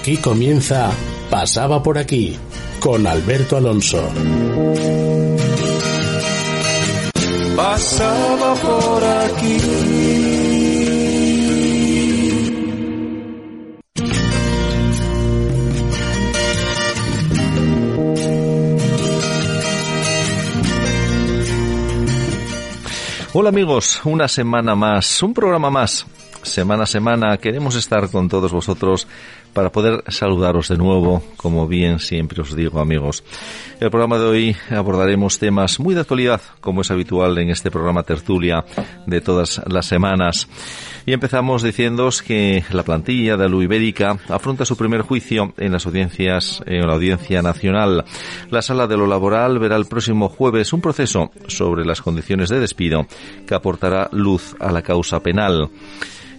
Aquí comienza Pasaba por aquí con Alberto Alonso. Pasaba por aquí. Hola amigos, una semana más, un programa más. Semana a semana queremos estar con todos vosotros para poder saludaros de nuevo, como bien siempre os digo amigos. El programa de hoy abordaremos temas muy de actualidad, como es habitual en este programa tertulia de todas las semanas. Y empezamos diciéndoos que la plantilla de la Ibérica afronta su primer juicio en las audiencias, en la Audiencia Nacional. La Sala de lo Laboral verá el próximo jueves un proceso sobre las condiciones de despido que aportará luz a la causa penal.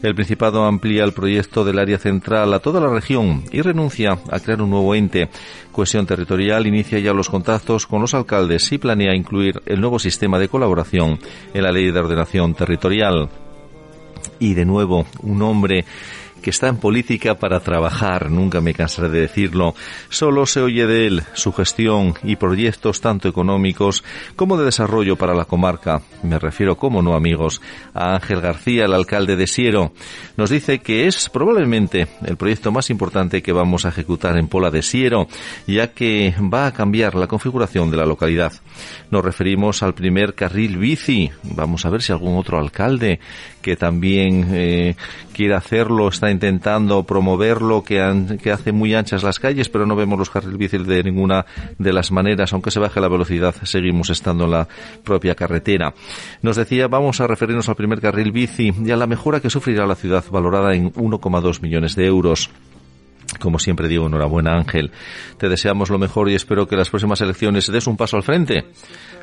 El Principado amplía el proyecto del área central a toda la región y renuncia a crear un nuevo ente. Cohesión Territorial inicia ya los contactos con los alcaldes y planea incluir el nuevo sistema de colaboración en la Ley de Ordenación Territorial. Y de nuevo, un hombre que está en política para trabajar, nunca me cansaré de decirlo. Solo se oye de él, su gestión y proyectos tanto económicos como de desarrollo para la comarca. Me refiero, como no amigos, a Ángel García, el alcalde de Siero. Nos dice que es probablemente el proyecto más importante que vamos a ejecutar en Pola de Siero, ya que va a cambiar la configuración de la localidad. Nos referimos al primer carril bici. Vamos a ver si algún otro alcalde que también eh, quiere hacerlo está intentando promoverlo, que, que hace muy anchas las calles, pero no vemos los carriles bici de ninguna de las maneras. Aunque se baje la velocidad, seguimos estando en la propia carretera. Nos decía, vamos a referirnos al primer carril bici y a la mejora que sufrirá la ciudad, valorada en 1,2 millones de euros. Como siempre digo, enhorabuena Ángel. Te deseamos lo mejor y espero que las próximas elecciones des un paso al frente.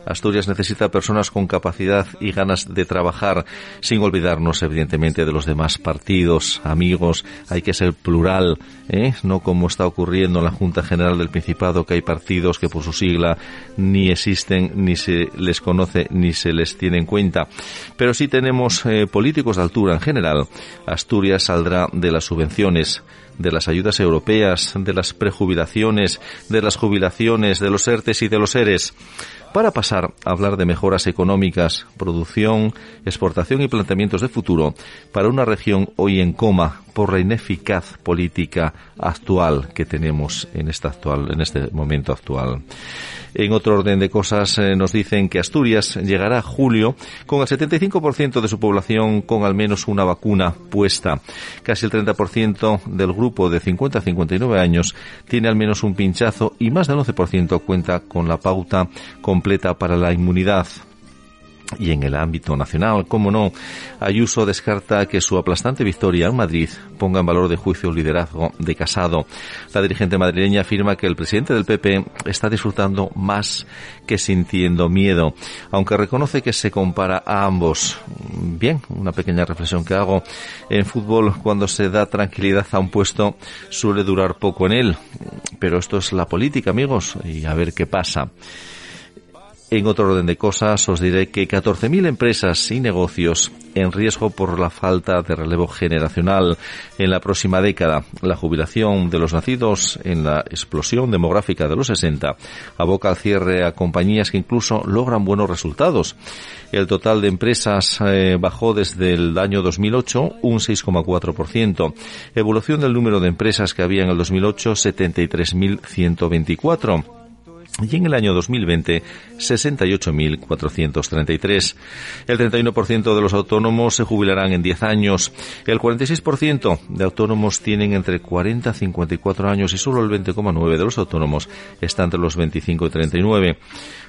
Asturias necesita personas con capacidad y ganas de trabajar, sin olvidarnos evidentemente de los demás partidos, amigos. Hay que ser plural, ¿eh? no como está ocurriendo en la Junta General del Principado, que hay partidos que por su sigla ni existen, ni se les conoce, ni se les tiene en cuenta. Pero sí tenemos eh, políticos de altura en general. Asturias saldrá de las subvenciones de las ayudas europeas, de las prejubilaciones, de las jubilaciones, de los ERTES y de los ERES. Para pasar a hablar de mejoras económicas, producción, exportación y planteamientos de futuro para una región hoy en coma por la ineficaz política actual que tenemos en, esta actual, en este momento actual. En otro orden de cosas, eh, nos dicen que Asturias llegará a julio con el 75% de su población con al menos una vacuna puesta. Casi el 30% del grupo de 50 a 59 años tiene al menos un pinchazo y más del 11% cuenta con la pauta completa para la inmunidad. Y en el ámbito nacional, como no, Ayuso descarta que su aplastante victoria en Madrid ponga en valor de juicio el liderazgo de Casado. La dirigente madrileña afirma que el presidente del PP está disfrutando más que sintiendo miedo, aunque reconoce que se compara a ambos. Bien, una pequeña reflexión que hago. En fútbol, cuando se da tranquilidad a un puesto, suele durar poco en él. Pero esto es la política, amigos, y a ver qué pasa. En otro orden de cosas, os diré que 14.000 empresas y negocios en riesgo por la falta de relevo generacional en la próxima década. La jubilación de los nacidos en la explosión demográfica de los 60 aboca al cierre a compañías que incluso logran buenos resultados. El total de empresas eh, bajó desde el año 2008 un 6,4%. Evolución del número de empresas que había en el 2008, 73.124 y en el año 2020 68.433. El 31% de los autónomos se jubilarán en 10 años. El 46% de autónomos tienen entre 40 y 54 años y solo el 20,9% de los autónomos está entre los 25 y 39.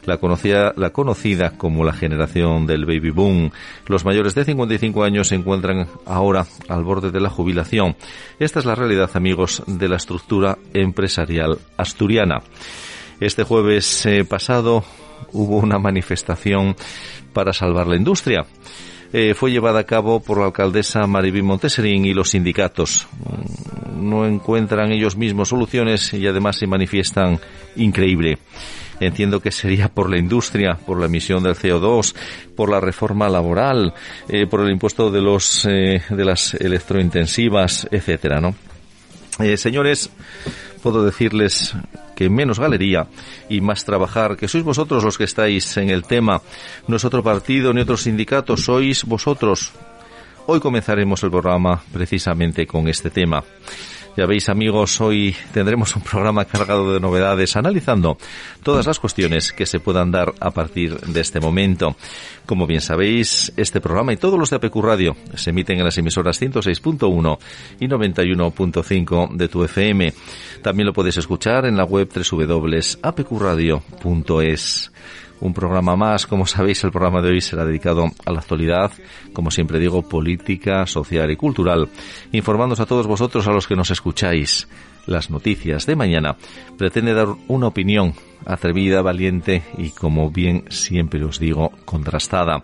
La conocida, la conocida como la generación del baby boom. Los mayores de 55 años se encuentran ahora al borde de la jubilación. Esta es la realidad, amigos, de la estructura empresarial asturiana. Este jueves eh, pasado hubo una manifestación para salvar la industria. Eh, fue llevada a cabo por la alcaldesa Maribí Monteserín y los sindicatos. Mm, no encuentran ellos mismos soluciones y además se manifiestan increíble. Entiendo que sería por la industria, por la emisión del CO2, por la reforma laboral, eh, por el impuesto de los de las electrointensivas, etcétera, ¿no? señores, puedo decirles que menos galería y más trabajar, que sois vosotros los que estáis en el tema, no es otro partido ni otro sindicato, sois vosotros. Hoy comenzaremos el programa precisamente con este tema. Ya veis amigos, hoy tendremos un programa cargado de novedades analizando todas las cuestiones que se puedan dar a partir de este momento. Como bien sabéis, este programa y todos los de APQ Radio se emiten en las emisoras 106.1 y 91.5 de tu FM. También lo podéis escuchar en la web www.apqradio.es un programa más. Como sabéis, el programa de hoy será dedicado a la actualidad, como siempre digo, política, social y cultural, informándoos a todos vosotros, a los que nos escucháis, las noticias de mañana, pretende dar una opinión atrevida, valiente y, como bien siempre os digo, contrastada.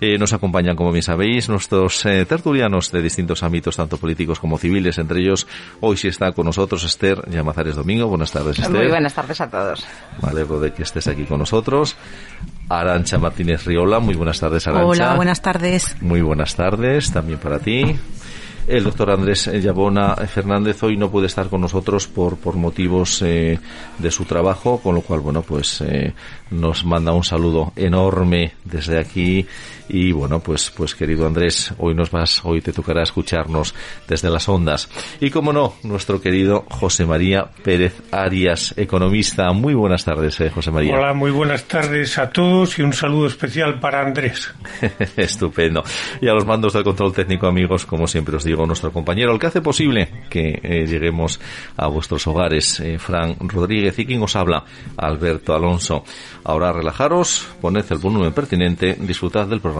Eh, nos acompañan, como bien sabéis, nuestros eh, tertulianos de distintos ámbitos, tanto políticos como civiles. Entre ellos, hoy sí está con nosotros Esther Llamazares Domingo. Buenas tardes, Esther. Muy buenas tardes a todos. Me alegro de que estés aquí con nosotros. Arancha Martínez Riola, muy buenas tardes, Arancha. Hola, buenas tardes. Muy buenas tardes, también para ti. El doctor Andrés Yabona Fernández hoy no puede estar con nosotros por, por motivos eh, de su trabajo, con lo cual, bueno, pues eh, nos manda un saludo enorme desde aquí y bueno, pues, pues querido Andrés, hoy nos vas, hoy te tocará escucharnos desde las ondas. Y como no, nuestro querido José María Pérez Arias, economista. Muy buenas tardes, eh, José María. Hola, muy buenas tardes a todos y un saludo especial para Andrés. Estupendo. Y a los mandos del control técnico, amigos, como siempre os digo, nuestro compañero, el que hace posible que eh, lleguemos a vuestros hogares, eh, Fran Rodríguez, y quien os habla, Alberto Alonso. Ahora relajaros, poned el volumen pertinente, disfrutad del programa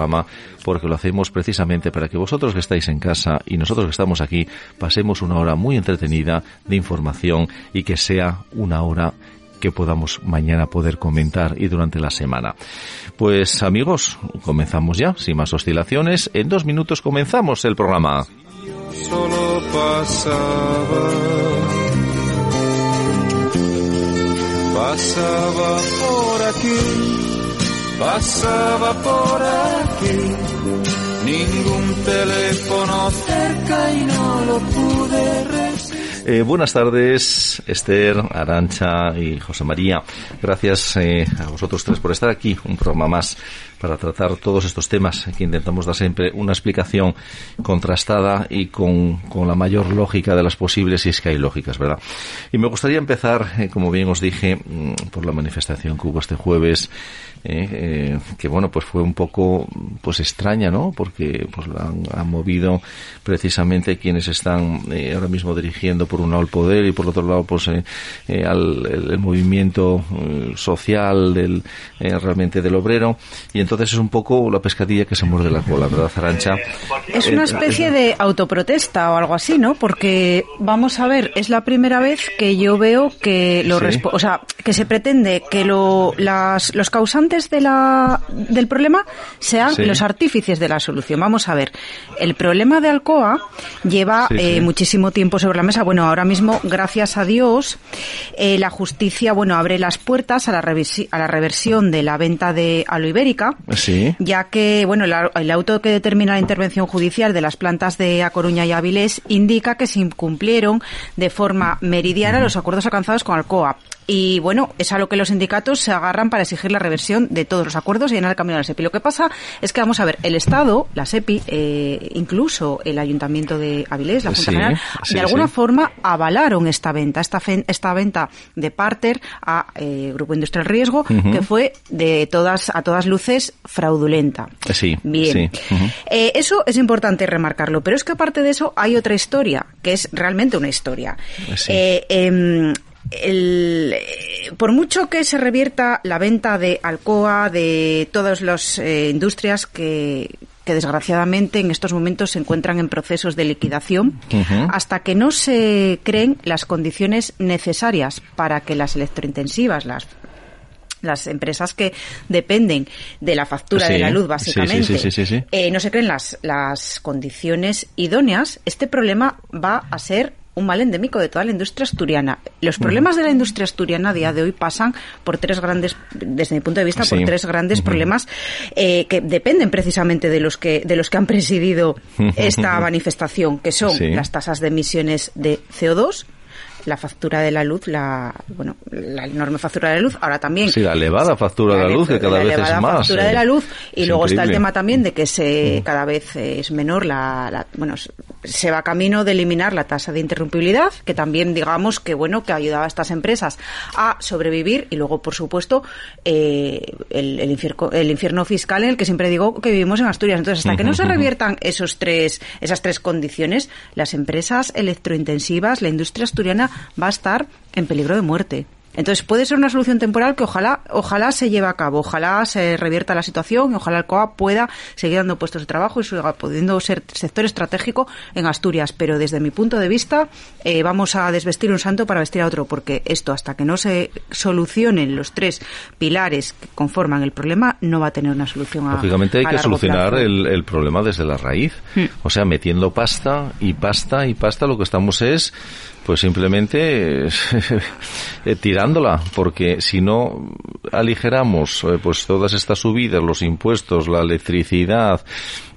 porque lo hacemos precisamente para que vosotros que estáis en casa y nosotros que estamos aquí pasemos una hora muy entretenida de información y que sea una hora que podamos mañana poder comentar y durante la semana. Pues amigos, comenzamos ya, sin más oscilaciones. En dos minutos comenzamos el programa. Pasaba por aquí, ningún teléfono cerca y no lo pude eh, buenas tardes, Esther, Arancha y José María. Gracias eh, a vosotros tres por estar aquí, un programa más para tratar todos estos temas que intentamos dar siempre una explicación contrastada y con, con la mayor lógica de las posibles, si es que hay lógicas, ¿verdad? Y me gustaría empezar, eh, como bien os dije, mm, por la manifestación que hubo este jueves eh, eh, que bueno, pues fue un poco pues extraña, ¿no? Porque pues la han, movido precisamente quienes están eh, ahora mismo dirigiendo por un lado el poder y por otro lado pues al el, movimiento social del realmente del obrero y entonces es un poco la pescadilla que se muerde la cola, ¿verdad, Arancha? Es una especie de autoprotesta o algo así, ¿no? Porque vamos a ver, es la primera vez que yo veo que lo o sea, que se pretende que lo, las, los causantes de la, del problema sean los artífices de la solución. Vamos a ver, el problema de Alcoa lleva eh, muchísimo tiempo sobre la mesa. Bueno, ahora mismo, gracias a Dios, eh, la justicia, bueno, abre las puertas a la, a la reversión de la venta de Aloibérica ya que bueno el, auto que determina la intervención judicial de las plantas de A Coruña y Avilés indica que se incumplieron de forma meridiana los acuerdos alcanzados con Alcoa. Y bueno, es a lo que los sindicatos se agarran para exigir la reversión de todos los acuerdos y llenar el camino de la SEPI. Lo que pasa es que, vamos a ver, el Estado, la SEPI, eh, incluso el Ayuntamiento de Avilés, la Junta General, de alguna forma avalaron esta venta, esta, esta venta de Parter a eh, Grupo Industrial Riesgo, que fue de todas a todas luces fraudulenta. Sí. Bien. Eh, eso es importante remarcarlo, pero es que aparte de eso hay otra historia, que es realmente una historia. Em, el, por mucho que se revierta la venta de Alcoa, de todas las eh, industrias que, que desgraciadamente en estos momentos se encuentran en procesos de liquidación, hasta que no se creen las condiciones necesarias para que las electrointensivas, las las empresas que dependen de la factura de la luz, básicamente, eh, no se creen las, las condiciones idóneas, este problema va a ser un mal endémico de toda la industria asturiana. Los problemas de la industria asturiana a día de hoy pasan por tres grandes, desde mi punto de vista, por tres grandes problemas eh, que dependen precisamente de los que de los que han presidido esta manifestación, que son las tasas de emisiones de CO2, la factura de la luz, la bueno, la enorme factura de la luz, ahora también. Sí, la elevada factura de la luz, que cada vez es más. La factura de la luz, y luego está el tema también de que se cada vez es menor la, bueno, se va camino de eliminar la tasa de interrumpibilidad, que también digamos que bueno, que ayudaba a estas empresas a sobrevivir, y luego, por supuesto, eh, el, el, infierno, el infierno fiscal en el que siempre digo que vivimos en Asturias. Entonces, hasta que no se reviertan esos tres, esas tres condiciones, las empresas electrointensivas, la industria asturiana va a estar en peligro de muerte. Entonces puede ser una solución temporal que ojalá, ojalá se lleve a cabo, ojalá se revierta la situación, ojalá el COA pueda seguir dando puestos de trabajo y siga pudiendo ser sector estratégico en Asturias. Pero desde mi punto de vista eh, vamos a desvestir un santo para vestir a otro, porque esto hasta que no se solucionen los tres pilares que conforman el problema no va a tener una solución. A, Lógicamente hay que solucionar el, problema desde la raíz, hmm. o sea metiendo pasta y pasta y pasta. Lo que estamos es pues simplemente eh, tirándola, porque si no aligeramos eh, pues todas estas subidas, los impuestos, la electricidad,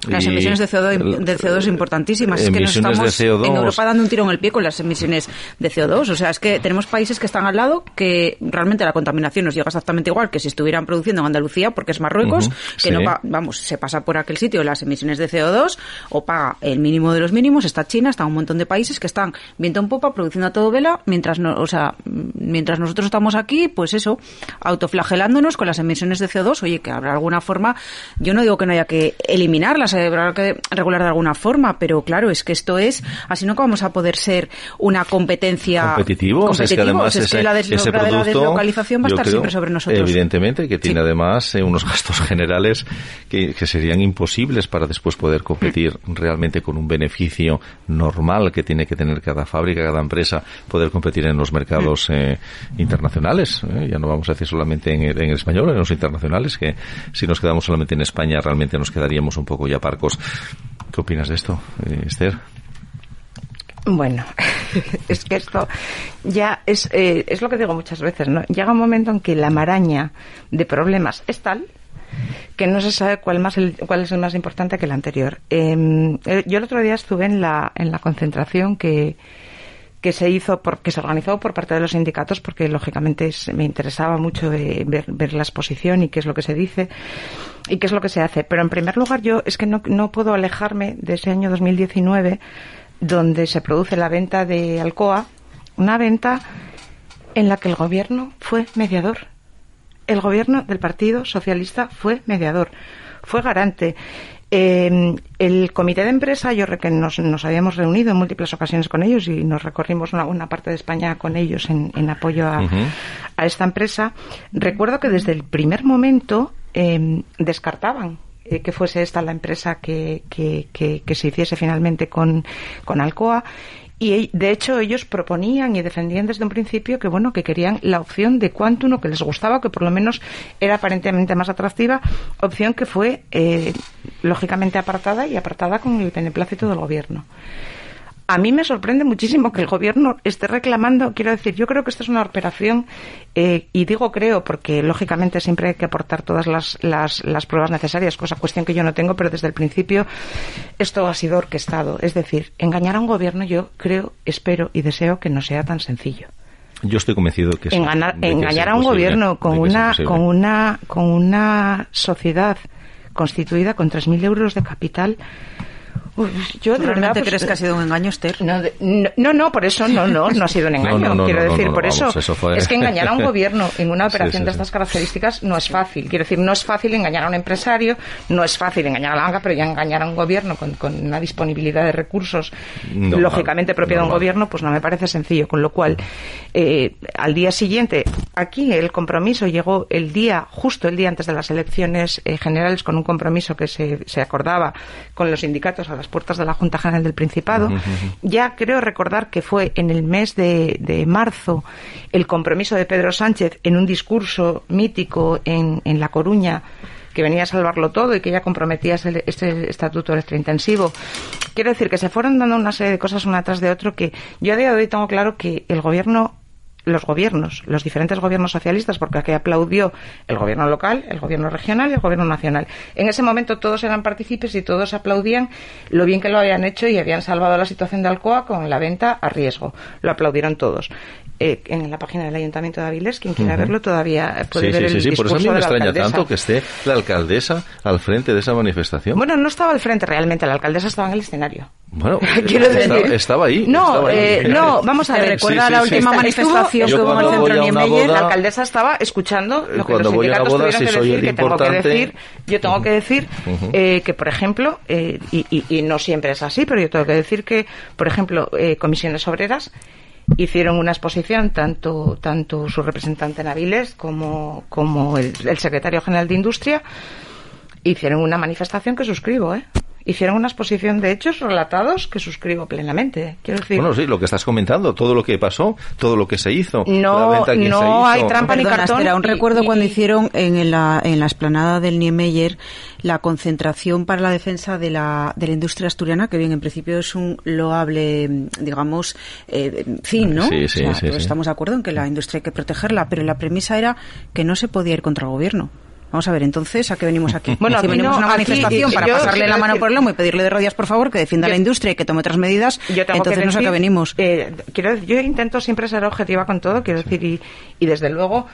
las emisiones de CO2, de CO2 importantísimas. Es que nos estamos en Europa dando un tiro en el pie con las emisiones de CO2. O sea, es que tenemos países que están al lado que realmente la contaminación nos llega exactamente igual que si estuvieran produciendo en Andalucía, porque es Marruecos, que no vamos, se pasa por aquel sitio las emisiones de CO2 o paga el mínimo de los mínimos. Está China, está un montón de países que están viento en popa produciendo a todo vela, mientras no, o sea, mientras nosotros estamos aquí, pues eso, autoflagelándonos con las emisiones de CO2. Oye, que habrá alguna forma, yo no digo que no haya que eliminarlas habrá que regular de alguna forma, pero claro, es que esto es, así no vamos a poder ser una competencia competitivo, es que además ese, la, producto, deslocalización va a estar siempre sobre nosotros. Evidentemente, que tiene además eh, unos gastos generales que, serían imposibles para después poder competir mm. realmente con un beneficio normal que tiene que tener cada fábrica, cada empresa, poder competir en los mercados mm. eh, internacionales. Eh. ya no vamos a decir solamente en, en el español, en los internacionales, que si nos quedamos solamente en España realmente nos quedaríamos un poco ya Parcos. ¿Qué opinas de esto, eh, Esther? Bueno, es que esto ya es, eh, es lo que digo muchas veces, ¿no? Llega un momento en que la maraña de problemas es tal que no se sabe cuál, más cuál es el más importante que el anterior. Em, eh, yo el otro día estuve en la, en la concentración que, que se hizo, por, que se organizó por parte de los sindicatos, porque lógicamente me interesaba mucho ver, ver, la exposición y qué es lo que se dice y qué es lo que se hace. Pero en primer lugar, yo es que no, no puedo alejarme de ese año 2019, donde se produce la venta de Alcoa, una venta en la que el gobierno fue mediador. El gobierno del Partido Socialista fue mediador, fue garante. Eh, el comité de empresa, yo que nos, nos, habíamos reunido en múltiples ocasiones con ellos y nos recorrimos una, parte de España con ellos en, apoyo a, esta empresa. Recuerdo que desde el primer momento em, descartaban eh, que fuese esta la empresa que, que, se hiciese finalmente con, con Alcoa. Y de hecho ellos proponían y defendían desde un principio que bueno que querían la opción de Quantum que les gustaba que por lo menos era aparentemente más atractiva opción que fue eh, lógicamente apartada y apartada con el beneplácito del gobierno a mí me sorprende muchísimo que el gobierno esté reclamando, quiero decir, yo creo que esto es una operación, eh, y digo creo porque lógicamente siempre hay que aportar todas las, las, las, pruebas necesarias, cosa cuestión que yo no tengo, pero desde el principio esto ha sido orquestado. Es decir, engañar a un gobierno yo creo, espero y deseo que no sea tan sencillo. Yo estoy convencido que engañar, engañar a un gobierno con una, con una, con una sociedad constituida con 3.000 euros de capital yo de verdad pues, crees que ha sido un engaño, Esther? No, no, por eso no, no, no ha sido un engaño. quiero decir, por eso, es que engañar a un gobierno en una operación de estas características no es fácil. Quiero decir, no es fácil engañar a un empresario, no es fácil engañar a la banca, pero ya engañar a un gobierno con, una disponibilidad de recursos lógicamente propia de un gobierno, pues no me parece sencillo. Con lo cual, eh, al día siguiente, aquí el compromiso llegó el día, justo el día antes de las elecciones eh, generales, con un compromiso que se, se acordaba con los sindicatos a las puertas de la Junta General del Principado. Ya creo recordar que fue en el mes de, marzo el compromiso de Pedro Sánchez en un discurso mítico en, en La Coruña que venía a salvarlo todo y que ya comprometía ese, este estatuto electrointensivo. Quiero decir que se fueron dando una serie de cosas una tras de otro que yo a día de hoy tengo claro que el gobierno los gobiernos, los diferentes gobiernos socialistas, porque aquí aplaudió el gobierno local, el gobierno regional y el gobierno nacional. En ese momento todos eran partícipes y todos aplaudían lo bien que lo habían hecho y habían salvado la situación de Alcoa con la venta a riesgo. Lo aplaudieron todos. Eh, en la página del Ayuntamiento de Avilés, quien quiera verlo todavía puede ver el sí, Por eso a mí me extraña tanto que esté la alcaldesa al frente de esa manifestación. Bueno, no estaba al frente realmente, la alcaldesa estaba en el escenario. Bueno, estaba, ahí. No, eh, no, vamos a ver. Recuerda la última manifestación que hubo en el centro Niemeyer. La alcaldesa estaba escuchando lo que los sindicatos boda, tuvieron que decir, que tengo que decir, yo tengo que decir eh, que, por ejemplo, eh, y, y, y, no siempre es así, pero yo tengo que decir que, por ejemplo, eh, comisiones obreras hicieron una exposición tanto tanto su representante en Avilés como, como el, el secretario general de Industria hicieron una manifestación que suscribo, ¿eh? Hicieron una exposición de hechos relatados que suscribo plenamente. Quiero decir. Bueno, sí, lo que estás comentando, todo lo que pasó, todo lo que se hizo. No, no hay trampa ni cartón. Espera, un recuerdo cuando hicieron en la, en la esplanada del Niemeyer la concentración para la defensa de la, de la industria asturiana, que bien, en principio es un loable, digamos, eh, fin, ¿no? Sí, sí, sí, Estamos de acuerdo en que la industria hay que protegerla, pero la premisa era que no se podía ir contra el gobierno. Vamos a ver, entonces, ¿a qué venimos aquí? Bueno, si venimos a una manifestación para pasarle la mano por el lomo y pedirle de rodillas, por favor, que defienda la industria y que tome otras medidas, entonces no sé a qué venimos. Eh, quiero, yo intento siempre ser objetiva con todo, quiero decir, y, y desde luego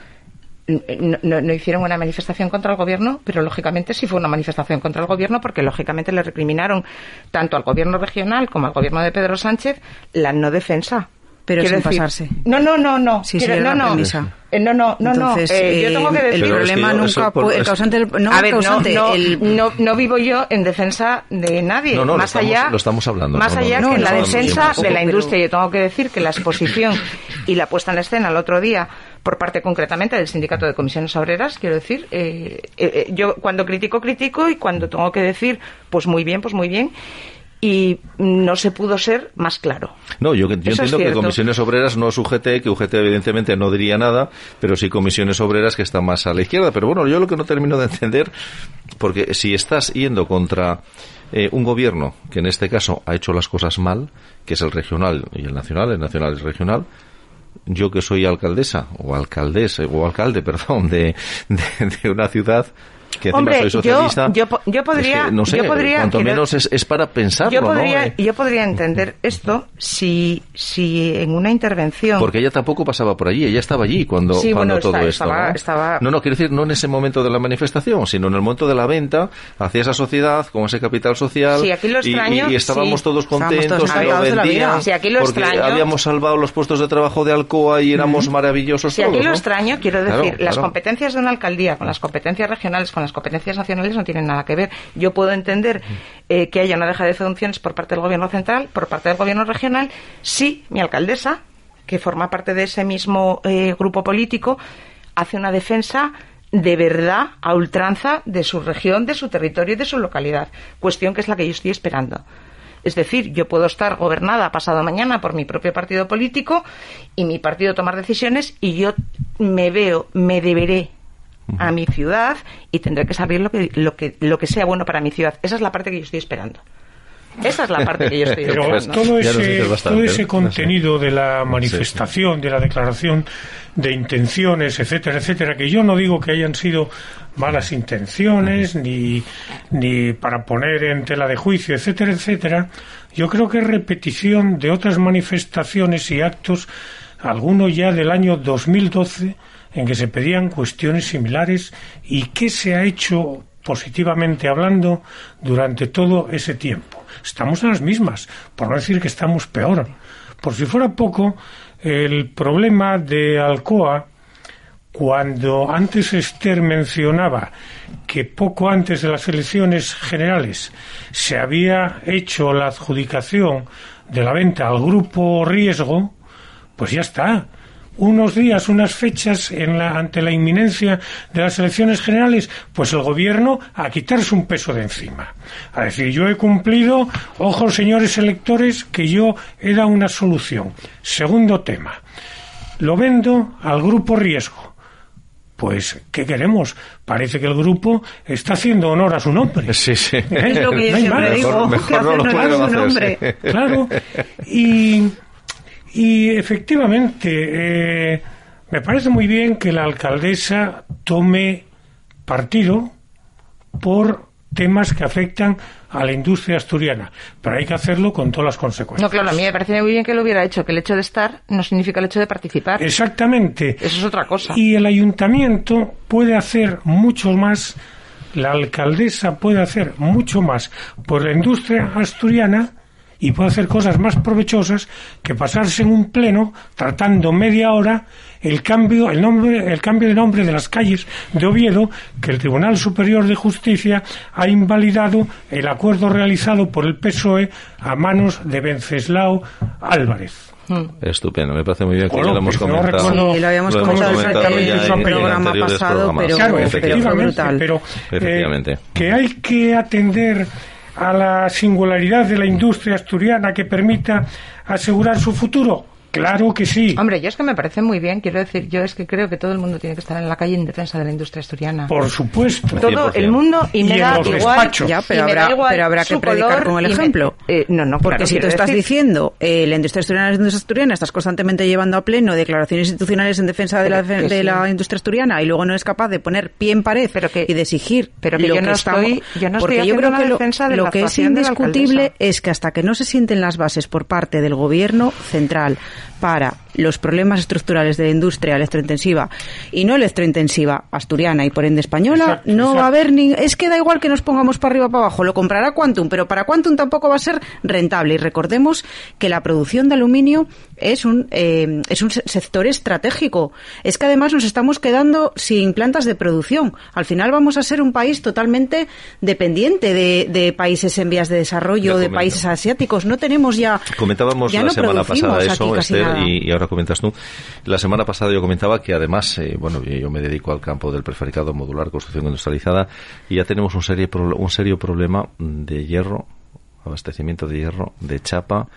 no, no, hicieron una manifestación contra el gobierno, pero lógicamente sí fue una manifestación contra el gobierno porque lógicamente le recriminaron tanto al gobierno regional como al gobierno de Pedro Sánchez la no defensa pero sin pasarse. No, no, no, no. Sí, sí, no, no. Eh, no, no, no, Entonces, no. Eh, yo tengo que decir... El problema nunca... el causante... No, a ver, causante, no, el... no, no, vivo yo en defensa de nadie. No, no, más lo estamos, allá, lo estamos hablando. Más allá que en la defensa de la industria. Yo tengo que decir que la exposición y la puesta en escena el otro día por parte concretamente del Sindicato de Comisiones Obreras, quiero decir, eh, eh, yo cuando critico, critico y cuando tengo que decir, pues muy bien, pues muy bien y no se pudo ser más claro. No, yo, entiendo que comisiones obreras no es UGT, que UGT evidentemente no diría nada, pero sí comisiones obreras que están más a la izquierda. Pero bueno, yo lo que no termino de entender, porque si estás yendo contra eh, un gobierno que en este caso ha hecho las cosas mal, que es el regional y el nacional, el nacional y el regional, yo que soy alcaldesa o alcaldesa o alcalde, perdón, de, de una ciudad que Hombre, soy socialista, yo, yo, podría, no sé, yo podría, cuanto menos es, es, para pensarlo, yo podría, ¿no? Yo podría entender esto si, si en una intervención... Porque ella tampoco pasaba por allí, ella estaba allí cuando, sí, cuando bueno, todo está, esto, estaba, ¿no? Estaba... No, no, quiero decir, no en ese momento de la manifestación, sino en el momento de la venta hacia esa sociedad, con ese capital social, sí, aquí lo extraño, y, y, estábamos sí. todos contentos, todos lo vendían, sí, aquí lo porque extraño, habíamos salvado los puestos de trabajo de Alcoa y éramos mm. maravillosos todos, aquí lo extraño, quiero decir, claro, las claro. competencias de una alcaldía con las competencias regionales, con las competencias nacionales no tienen nada que ver. Yo puedo entender eh, que haya una deja de funciones por parte del gobierno central, por parte del gobierno regional, si mi alcaldesa, que forma parte de ese mismo eh, grupo político, hace una defensa de verdad a ultranza de su región, de su territorio y de su localidad. Cuestión que es la que yo estoy esperando. Es decir, yo puedo estar gobernada pasado mañana por mi propio partido político y mi partido tomar decisiones y yo me veo, me deberé a mi ciudad y tendré que saber lo que, lo que, lo que sea bueno para mi ciudad. Esa es la parte que yo estoy esperando. Esa es la parte que yo estoy Pero esperando. todo ese, todo ese contenido de la manifestación, de la declaración de intenciones, etcétera, etcétera, que yo no digo que hayan sido malas intenciones, ni, ni para poner en tela de juicio, etcétera, etcétera, yo creo que es repetición de otras manifestaciones y actos, algunos ya del año 2012, en que se pedían cuestiones similares y qué se ha hecho positivamente hablando durante todo ese tiempo. Estamos en las mismas, por no decir que estamos peor. Por si fuera poco, el problema de Alcoa, cuando antes Esther mencionaba que poco antes de las elecciones generales se había hecho la adjudicación de la venta al grupo riesgo, pues ya está. Unos días, unas fechas en la, ante la inminencia de las elecciones generales, pues el gobierno a quitarse un peso de encima. A decir, yo he cumplido, ojo señores electores, que yo he dado una solución. Segundo tema, lo vendo al grupo riesgo. Pues, ¿qué queremos? Parece que el grupo está haciendo honor a su nombre. Sí, sí. ¿Eh? Es lo que yo No hay siempre más. digo, Mejor- que mejor no hacen lo honor a pueden su hacer, nombre. sí. Claro. Y, y efectivamente, eh, me parece muy bien que la alcaldesa tome partido por temas que afectan a la industria asturiana, pero hay que hacerlo con todas las No, consecuencias. claro, a mí me parece muy bien que lo hubiera hecho, que el hecho de estar no significa el hecho de participar. Exactamente. Eso es otra cosa. Y el ayuntamiento puede hacer mucho más, la alcaldesa puede hacer mucho más por la industria asturiana y puede hacer cosas más provechosas que pasarse en un pleno tratando media hora el cambio, el nombre, el cambio de nombre de las calles de Oviedo que el Tribunal Superior de Justicia ha invalidado el acuerdo realizado por el PSOE a manos de Venceslao Álvarez. Estupendo, me parece muy bien que Bueno, ya lo hemos pues no comentado. Sí, lo habíamos Lo comentado comentado en el programa pasado, pero, Claro, pero efectivamente, pero eh, Efectivamente. que hay que atender a la singularidad de la industria asturiana que permita asegurar su futuro. Claro que sí. Hombre, yo es que me parece muy bien, quiero decir, yo es que creo que todo el mundo tiene que estar en la calle en defensa de la industria asturiana. Por supuesto. todo 100%. el mundo y me Y en da los igual despachos. Ya, pero y me da habrá, igual pero habrá su que predicar color con el me- ejemplo. eh, no, no, Porque claro, si tú estás decir- diciendo eh, la industria asturiana, la industria asturiana, estás constantemente llevando a pleno declaraciones institucionales en defensa de, la, de sí. la industria asturiana y luego no eres capaz de poner pie en pared Pero que- y de exigir pero que lo yo no estamos- estoy- yo no estoy porque yo haciendo creo una que lo, defensa de lo la que es indiscutible es que hasta que no se sienten las bases por parte del gobierno central para los problemas estructurales de la industria electrointensiva y no electrointensiva asturiana y por ende española, Exacto, no va a haber ni... Es que da igual que nos pongamos para arriba o para abajo, lo comprará Quantum, pero para Quantum tampoco va a ser rentable. Y recordemos que la producción de aluminio es un, eh, es un se- sector estratégico. Es que además nos estamos quedando sin plantas de producción. Al final vamos a ser un país totalmente dependiente de, de países en vías de desarrollo, Lo de países asiáticos. No tenemos ya... Comentábamos ya la no semana pasada aquí eso, casi Y, y ahora comentas tú. La semana pasada yo comentaba que además, eh, bueno, yo me dedico al campo del prefabricado modular, construcción industrializada, y ya tenemos un, serie, pro- un serio problema de hierro, abastecimiento de hierro, de chapa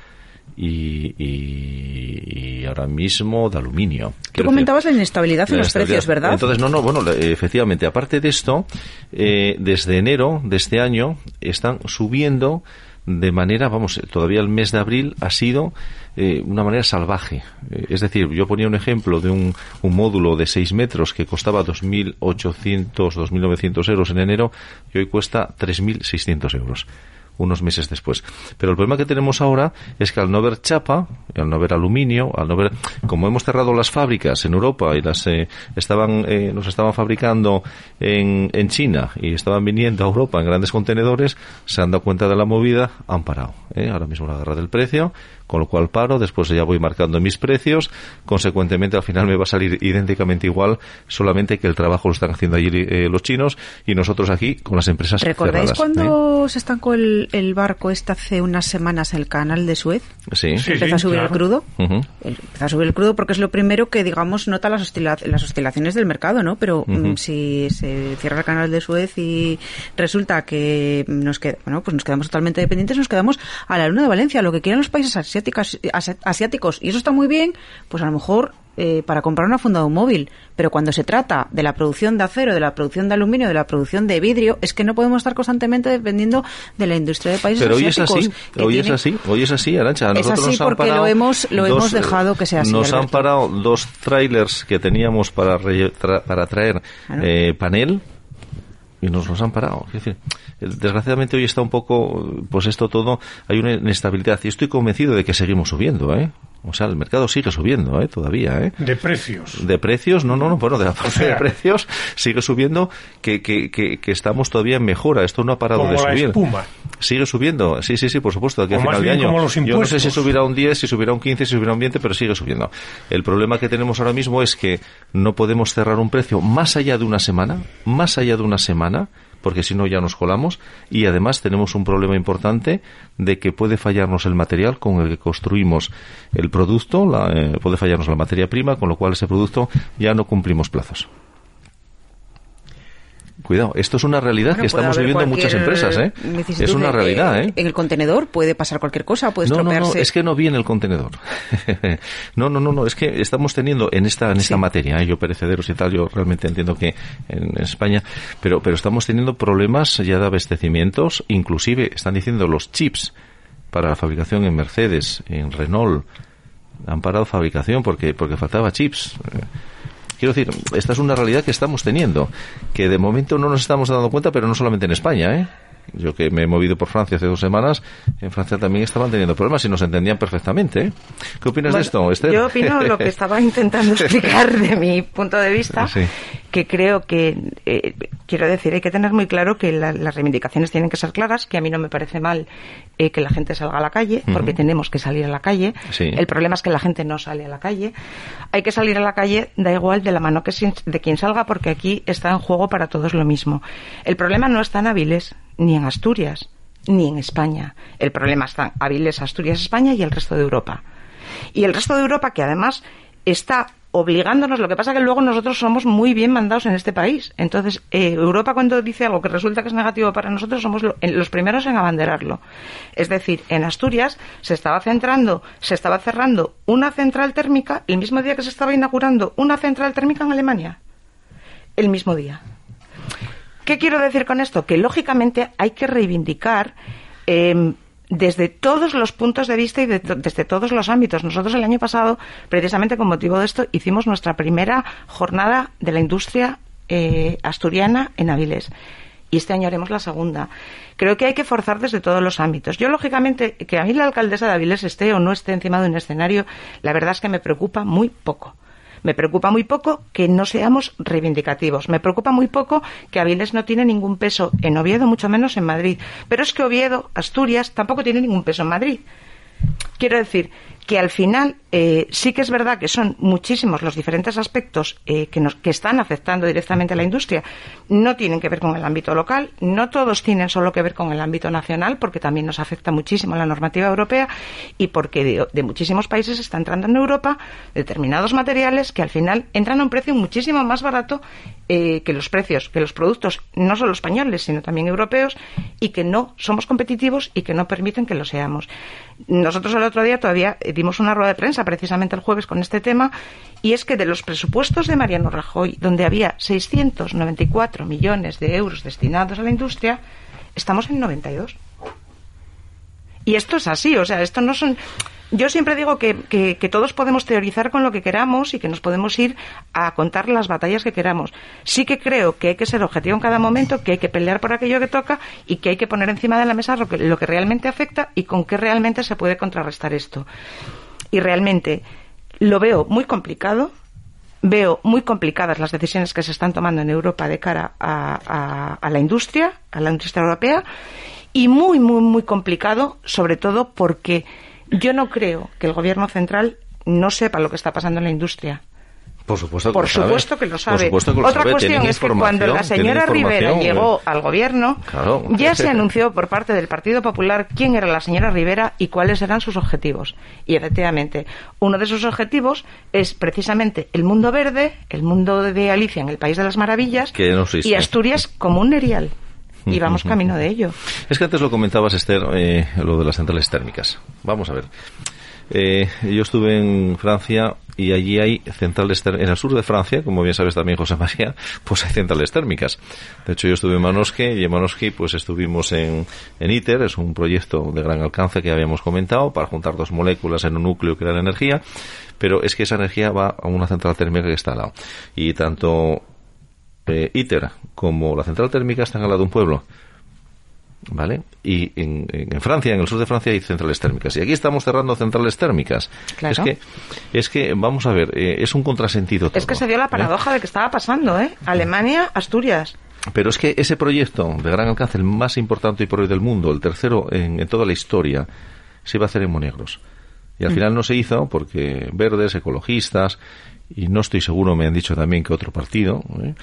y, y- y ahora mismo de aluminio. Tú decir, comentabas la inestabilidad en la los precios. ¿verdad? Entonces, no, no, bueno, efectivamente, aparte de esto, eh, desde enero de este año están subiendo de manera, vamos, todavía el mes de abril ha sido eh, una manera salvaje. Eh, es decir, yo ponía un ejemplo de un, un módulo de 6 metros que costaba 2.800, 2.900 euros en enero y hoy cuesta 3.600 euros unos meses después. Pero el problema que tenemos ahora es que al no ver chapa, al no ver aluminio, al no ver, como hemos cerrado las fábricas en Europa y las eh, estaban, eh, nos estaban fabricando en, en China y estaban viniendo a Europa en grandes contenedores, se han dado cuenta de la movida, han parado. ¿eh? Ahora mismo la guerra del precio, con lo cual paro, después ya voy marcando mis precios, consecuentemente al final me va a salir idénticamente igual, solamente que el trabajo lo están haciendo allí eh, los chinos y nosotros aquí con las empresas ¿Recordáis cerradas, ¿eh? cuando se estancó el, el barco este hace unas semanas el canal de Suez? Sí. Sí, empezó a subir claro. el crudo. El- Empezó a subir el crudo porque es lo primero que, digamos, nota las, oscila- las oscilaciones del mercado, ¿no? Pero mm, si se cierra el canal de Suez y resulta que nos, queda, bueno, pues nos quedamos totalmente dependientes, nos quedamos a la luna de Valencia, lo que quieran los países asiáticos, asi- asiáticos, y eso está muy bien, pues a lo mejor eh, para comprar una funda de un móvil. Pero cuando se trata de la producción de acero, de la producción de aluminio, de la producción de vidrio, es que no podemos estar constantemente dependiendo de la industria de países Pero hoy es asiáticos. así, que hoy es así, hoy es así, Arancha. Es así nos porque lo hemos- lo dos, hemos dejado que sea así, Nos han parado dos trailers que teníamos para, re- tra- para traer Claro. eh, panel y nos los han parado. Es decir, desgraciadamente hoy está un poco, pues esto todo, hay una inestabilidad y estoy convencido de que seguimos subiendo, ¿eh? O sea, el mercado sigue subiendo, ¿eh? Todavía, ¿eh? De precios. De precios, no, no, no, bueno, de la parte sea, de precios sigue subiendo, que, que, que, que estamos todavía en mejora, esto no ha parado Como de la subir. espuma. Sigue subiendo, sí, sí, sí, por supuesto, aquí a O más final de año. Yo no sé si subirá un 10, si subirá un 15, si subirá un 20, pero sigue subiendo. El problema que tenemos ahora mismo es que no podemos cerrar un precio más allá de una semana, más allá de una semana, porque si no ya nos colamos, y además tenemos un problema importante de que puede fallarnos el material con el que construimos el producto, la, eh, puede fallarnos la materia prima, con lo cual ese producto ya no cumplimos plazos. Cuidado, esto es una realidad Bueno, que estamos viviendo en muchas empresas, ¿eh? Es una realidad, ¿eh? En el contenedor puede pasar cualquier cosa, puede No, no, no, es que no viene el contenedor. no, no, no, no, es que estamos teniendo en esta en esta Sí. materia, ¿eh? yo perecederos y tal, yo realmente entiendo que en España, pero pero estamos teniendo problemas ya de abastecimientos, inclusive están diciendo los chips para la fabricación en Mercedes, en Renault, han parado fabricación porque porque faltaba chips. Quiero decir, esta es una realidad que estamos teniendo, que de momento no nos estamos dando cuenta, pero no solamente en España, ¿eh? Yo que me he movido por Francia hace dos semanas, en Francia también estaban teniendo problemas y nos entendían perfectamente, ¿eh? ¿Qué opinas de esto, Esther? Yo opino lo que estaba intentando explicar de mi punto de vista, Sí. que creo que, eh, quiero decir, hay que tener muy claro que la- las reivindicaciones tienen que ser claras, que a mí no me parece mal eh, que la gente salga a la calle, porque tenemos que salir a la calle. Sí. El problema es que la gente no sale a la calle. Hay que salir a la calle, da igual de la mano que de quien salga, porque aquí está en juego para todos lo mismo. El problema no está en Avilés, ni en Asturias, ni en España. El problema está en Avilés, Asturias, España y el resto de Europa. Y el resto de Europa, que además está obligándonos, lo que pasa que luego nosotros somos muy bien mandados en este país. Entonces, eh, Europa cuando dice algo que resulta que es negativo para nosotros, somos los primeros en abanderarlo. Es decir, en Asturias se estaba centrando, se estaba cerrando una central térmica el mismo día que se estaba inaugurando una central térmica en Alemania. El mismo día. ¿Qué quiero decir con esto? Que lógicamente hay que reivindicar eh, desde todos los puntos de vista y de desde todos los ámbitos. Nosotros el año pasado, precisamente con motivo de esto, hicimos nuestra primera jornada de la industria eh, asturiana en Avilés. Y este año haremos la segunda. Creo que hay que forzar desde todos los ámbitos. Yo, lógicamente, que a mí la alcaldesa de Avilés esté o no esté encima de un escenario, la verdad es que me preocupa muy poco. Me preocupa muy poco que no seamos reivindicativos. Me preocupa muy poco que Avilés no tiene ningún peso en Oviedo, mucho menos en Madrid. Pero es que Oviedo, Asturias, tampoco tiene ningún peso en Madrid. Quiero decir que al final eh, sí que es verdad que son muchísimos los diferentes aspectos eh, que, nos, que están afectando directamente a la industria. No tienen que ver con el ámbito local, no todos tienen solo que ver con el ámbito nacional, porque también nos afecta muchísimo la normativa europea y porque de, de muchísimos países está entrando en Europa determinados materiales que al final entran a un precio muchísimo más barato eh, que los precios, que los productos no solo españoles, sino también europeos y que no somos competitivos y que no permiten que lo seamos. Nosotros el otro día todavía dimos una rueda de prensa precisamente el jueves con este tema y es que de los presupuestos de Mariano Rajoy, donde había 694 millones de euros destinados a la industria, estamos en 92. Y esto es así, o sea, esto no son... Yo siempre digo que, que, todos podemos teorizar con lo que queramos y que nos podemos ir a contar las batallas que queramos. Sí que creo que hay que ser objetivo en cada momento, que hay que pelear por aquello que toca y que hay que poner encima de la mesa lo que, lo que realmente afecta y con qué realmente se puede contrarrestar esto. Y realmente lo veo muy complicado, veo muy complicadas las decisiones que se están tomando en Europa de cara a, a, a la industria, a la industria europea, y muy, muy, muy complicado, sobre todo porque yo no creo que el gobierno central no sepa lo que está pasando en la industria. Por supuesto que, Por lo, sabe. supuesto que lo sabe. Por supuesto que lo Otra sabe. cuestión es que cuando la señora Rivera llegó al gobierno, Claro. ya se anunció por parte del Partido Popular quién era la señora Rivera y cuáles eran sus objetivos. Y efectivamente, uno de sus objetivos es precisamente el mundo verde, el mundo de Alicia en el País de las Maravillas Que no y Asturias como un erial. Y vamos camino de ello. Es que antes lo comentabas, Esther, eh, lo de las centrales térmicas. Vamos a ver. Eh, yo estuve en Francia y allí hay centrales ter- en el sur de Francia, como bien sabes también José María, pues hay centrales térmicas. De hecho yo estuve en Manosque y en Manosque pues estuvimos en, en ITER, es un proyecto de gran alcance que habíamos comentado para juntar dos moléculas en un núcleo que crear energía, pero es que esa energía va a una central térmica que está al lado. Y tanto eh, ITER como la central térmica están al lado de un pueblo. ¿Vale? Y en, Francia, en el sur de Francia, hay centrales térmicas. Y aquí estamos cerrando centrales térmicas. Claro. Es que, es que, vamos a ver, eh, es un contrasentido. Es que se dio la ¿eh? paradoja de que estaba pasando, ¿eh? Alemania, Asturias. Pero es que ese proyecto de gran alcance, el más importante y por hoy del mundo, el tercero en, en toda la historia, se iba a hacer en Monegros. Y al final no se hizo porque verdes, ecologistas, y no estoy seguro, me han dicho también que otro partido, ¿eh?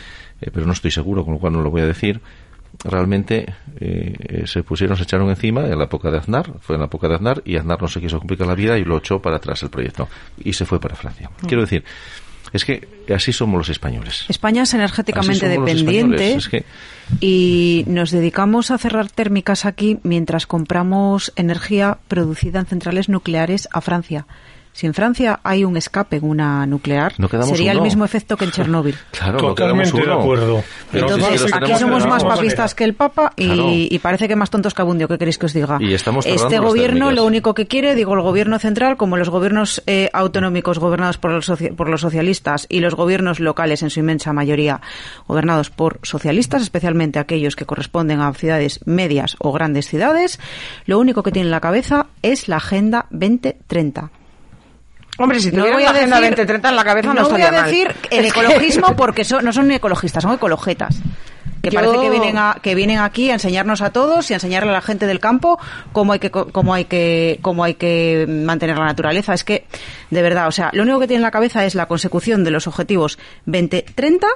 Eh, pero no estoy seguro, con lo cual no lo voy a decir, realmente eh, se pusieron, se echaron encima en la época de Aznar, fue en la época de Aznar, y Aznar no se quiso complicar la vida y lo echó para atrás el proyecto. Y se fue para Francia. Quiero decir, es que así somos los españoles. España es energéticamente dependiente españoles, es que- y nos dedicamos a cerrar térmicas aquí mientras compramos energía producida en centrales nucleares a Francia. Si en Francia hay un escape en una nuclear, No sería el mismo efecto que en Chernóbil. Claro, no Totalmente quedamos de acuerdo. Pero Entonces, aquí somos más papistas que el Papa y, Claro. y parece que más tontos que abundio. ¿Qué queréis que os diga? Y estamos este gobierno lo único que quiere, digo, el gobierno central, como los gobiernos eh, autonómicos gobernados por los, por los socialistas y los gobiernos locales, en su inmensa mayoría, gobernados por socialistas, especialmente aquellos que corresponden a ciudades medias o grandes ciudades, lo único que tienen en la cabeza es la Agenda 2030. Hombre, si No tuvieran voy a decir- 2030 en la cabeza no, no voy estaría a mal. decir el ecologismo porque son- no son ni ecologistas, son ecologetas. Que Yo- parece que vienen, a, que vienen aquí a enseñarnos a todos y a enseñarle a la gente del campo cómo hay que cómo hay que cómo hay que mantener la naturaleza. Es que de verdad, o sea, lo único que tienen en la cabeza es la consecución de los objetivos 2030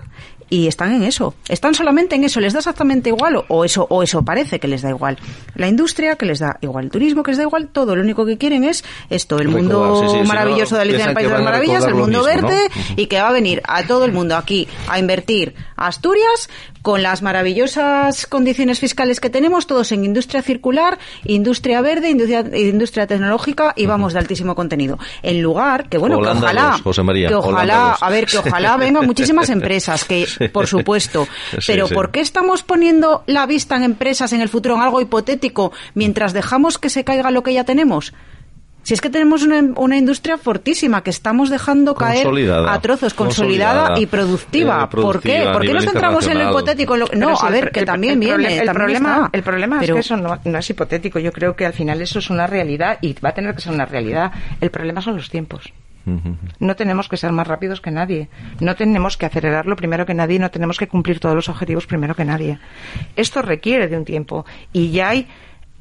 y están en eso. Están solamente en eso. Les da exactamente igual o, o eso o eso parece que les da igual. La industria que les da igual, el turismo que les da igual, todo. Lo único que quieren es esto, el mundo sí, sí, sí, maravilloso de Alicia en el País de las Maravillas, el mundo verde y que va a venir a todo el mundo aquí a invertir a Asturias con las maravillosas condiciones fiscales que tenemos, todos en industria circular, industria verde, industria, industria tecnológica y vamos de altísimo contenido. En lugar que, bueno, Holanda que ojalá, dos, José María, que ojalá, a ver, que ojalá vengan muchísimas empresas, que por supuesto, Sí, pero sí. ¿por qué estamos poniendo la vista en empresas en el futuro, en algo hipotético, mientras dejamos que se caiga lo que ya tenemos? Si es que tenemos una, una industria fortísima que estamos dejando caer a trozos, consolidada, Consolidada. y productiva. Eh, ¿Por qué? productiva ¿Por qué nos centramos en lo hipotético? en lo- Pero No, si a ver, que el- también el viene. El también problema, está. el problema Pero- es que eso no, no es hipotético. Yo creo que al final eso es una realidad y va a tener que ser una realidad. El problema son los tiempos. No tenemos que ser más rápidos que nadie. No tenemos que acelerarlo primero que nadie. No tenemos que cumplir todos los objetivos primero que nadie. Esto requiere de un tiempo. Y ya hay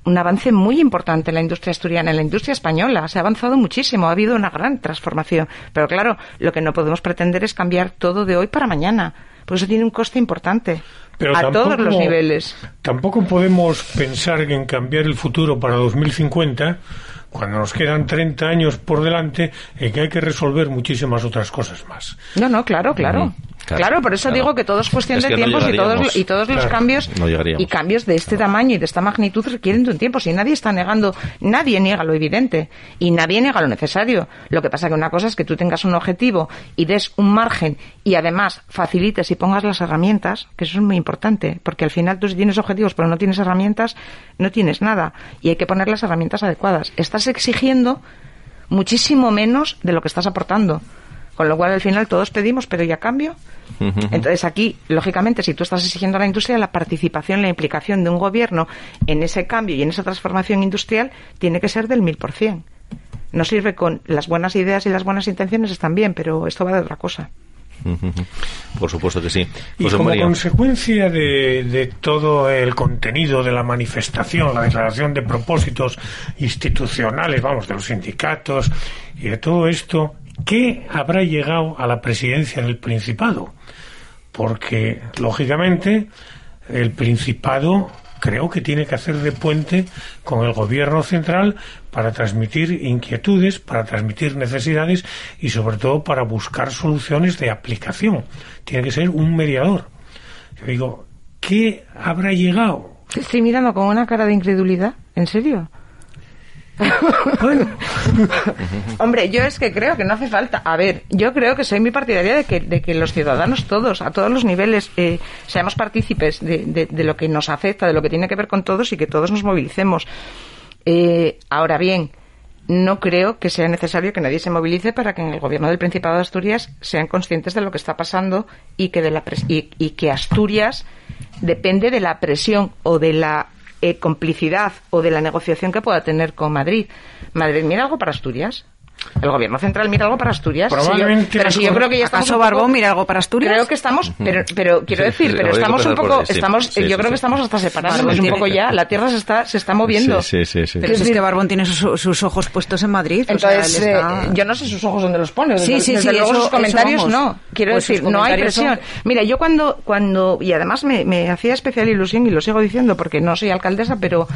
un avance muy importante en la industria asturiana, en la industria española. Se ha avanzado muchísimo. Ha habido una gran transformación. Pero claro, lo que no podemos pretender es cambiar todo de hoy para mañana. Por eso tiene un coste importante. Pero a tampoco- todos los niveles. Tampoco podemos pensar en cambiar el futuro para 2050 cuando nos quedan 30 años por delante en que hay que resolver muchísimas otras cosas más. No, no, claro, claro. Ujú, Claro, claro, por eso claro. digo que todo es cuestión Es de no tiempos y todos, y todos los cambios no y cambios de este tamaño y de esta magnitud requieren de un tiempo. Si nadie está negando, nadie niega lo evidente y nadie niega lo necesario. Lo que pasa que una cosa es que tú tengas un objetivo y des un margen y además facilites y pongas las herramientas, que eso es muy importante, porque al final tú si tienes objetivos pero no tienes herramientas, no tienes nada y hay que poner las herramientas adecuadas. Estás exigiendo muchísimo menos de lo que estás aportando. Con lo cual, al final, todos pedimos, pero ¿y a cambio? Entonces, aquí, lógicamente, si tú estás exigiendo a la industria, la participación, la implicación de un gobierno en ese cambio y en esa transformación industrial tiene que ser del mil por cien. No sirve con las buenas ideas y las buenas intenciones están bien, pero esto va de otra cosa. Por supuesto que sí. Y José como María. consecuencia de, de todo el contenido de la manifestación, la declaración de propósitos institucionales, vamos, de los sindicatos y de todo esto, ¿qué habrá llegado a la presidencia del Principado? Porque, lógicamente, el Principado creo que tiene que hacer de puente con el gobierno central para transmitir inquietudes, para transmitir necesidades y sobre todo para buscar soluciones de aplicación. Tiene que ser un mediador. Yo digo, ¿qué habrá llegado? Estoy mirando con una cara de incredulidad. ¿En serio? Hombre, yo es que creo que no hace falta. A ver, yo creo que soy muy partidaria de que, de que los ciudadanos todos, a todos los niveles, eh, seamos partícipes de, de, lo que nos afecta, de lo que tiene que ver con todos y que todos nos movilicemos. Eh, ahora bien, no creo que sea necesario que nadie se movilice para que en el gobierno del Principado de Asturias sean conscientes de lo que está pasando y que, de la y, y que Asturias depende de la presión o de la eh, complicidad o de la negociación que pueda tener con Madrid. Madrid, mira algo para Asturias. El gobierno central mira algo para Asturias. Probablemente pero si yo creo que ya estamos. ¿Acaso Barbón mira algo para Asturias? Creo que estamos, pero, pero quiero decir, pero estamos un poco, estamos, yo creo que estamos hasta separándonos un poco ya. La tierra se está, se está moviendo. Sí, sí, sí. Pero es que Barbón tiene sus, sus, ojos puestos en Madrid. Entonces, o sea, eh, yo no sé sus ojos dónde los pone. Sí, sí, desde sí. luego Eso, sus comentarios eso no. Quiero pues decir, no hay presión. Son... Mira, yo cuando, cuando, y además me, me hacía especial ilusión y lo sigo diciendo porque no soy alcaldesa, pero,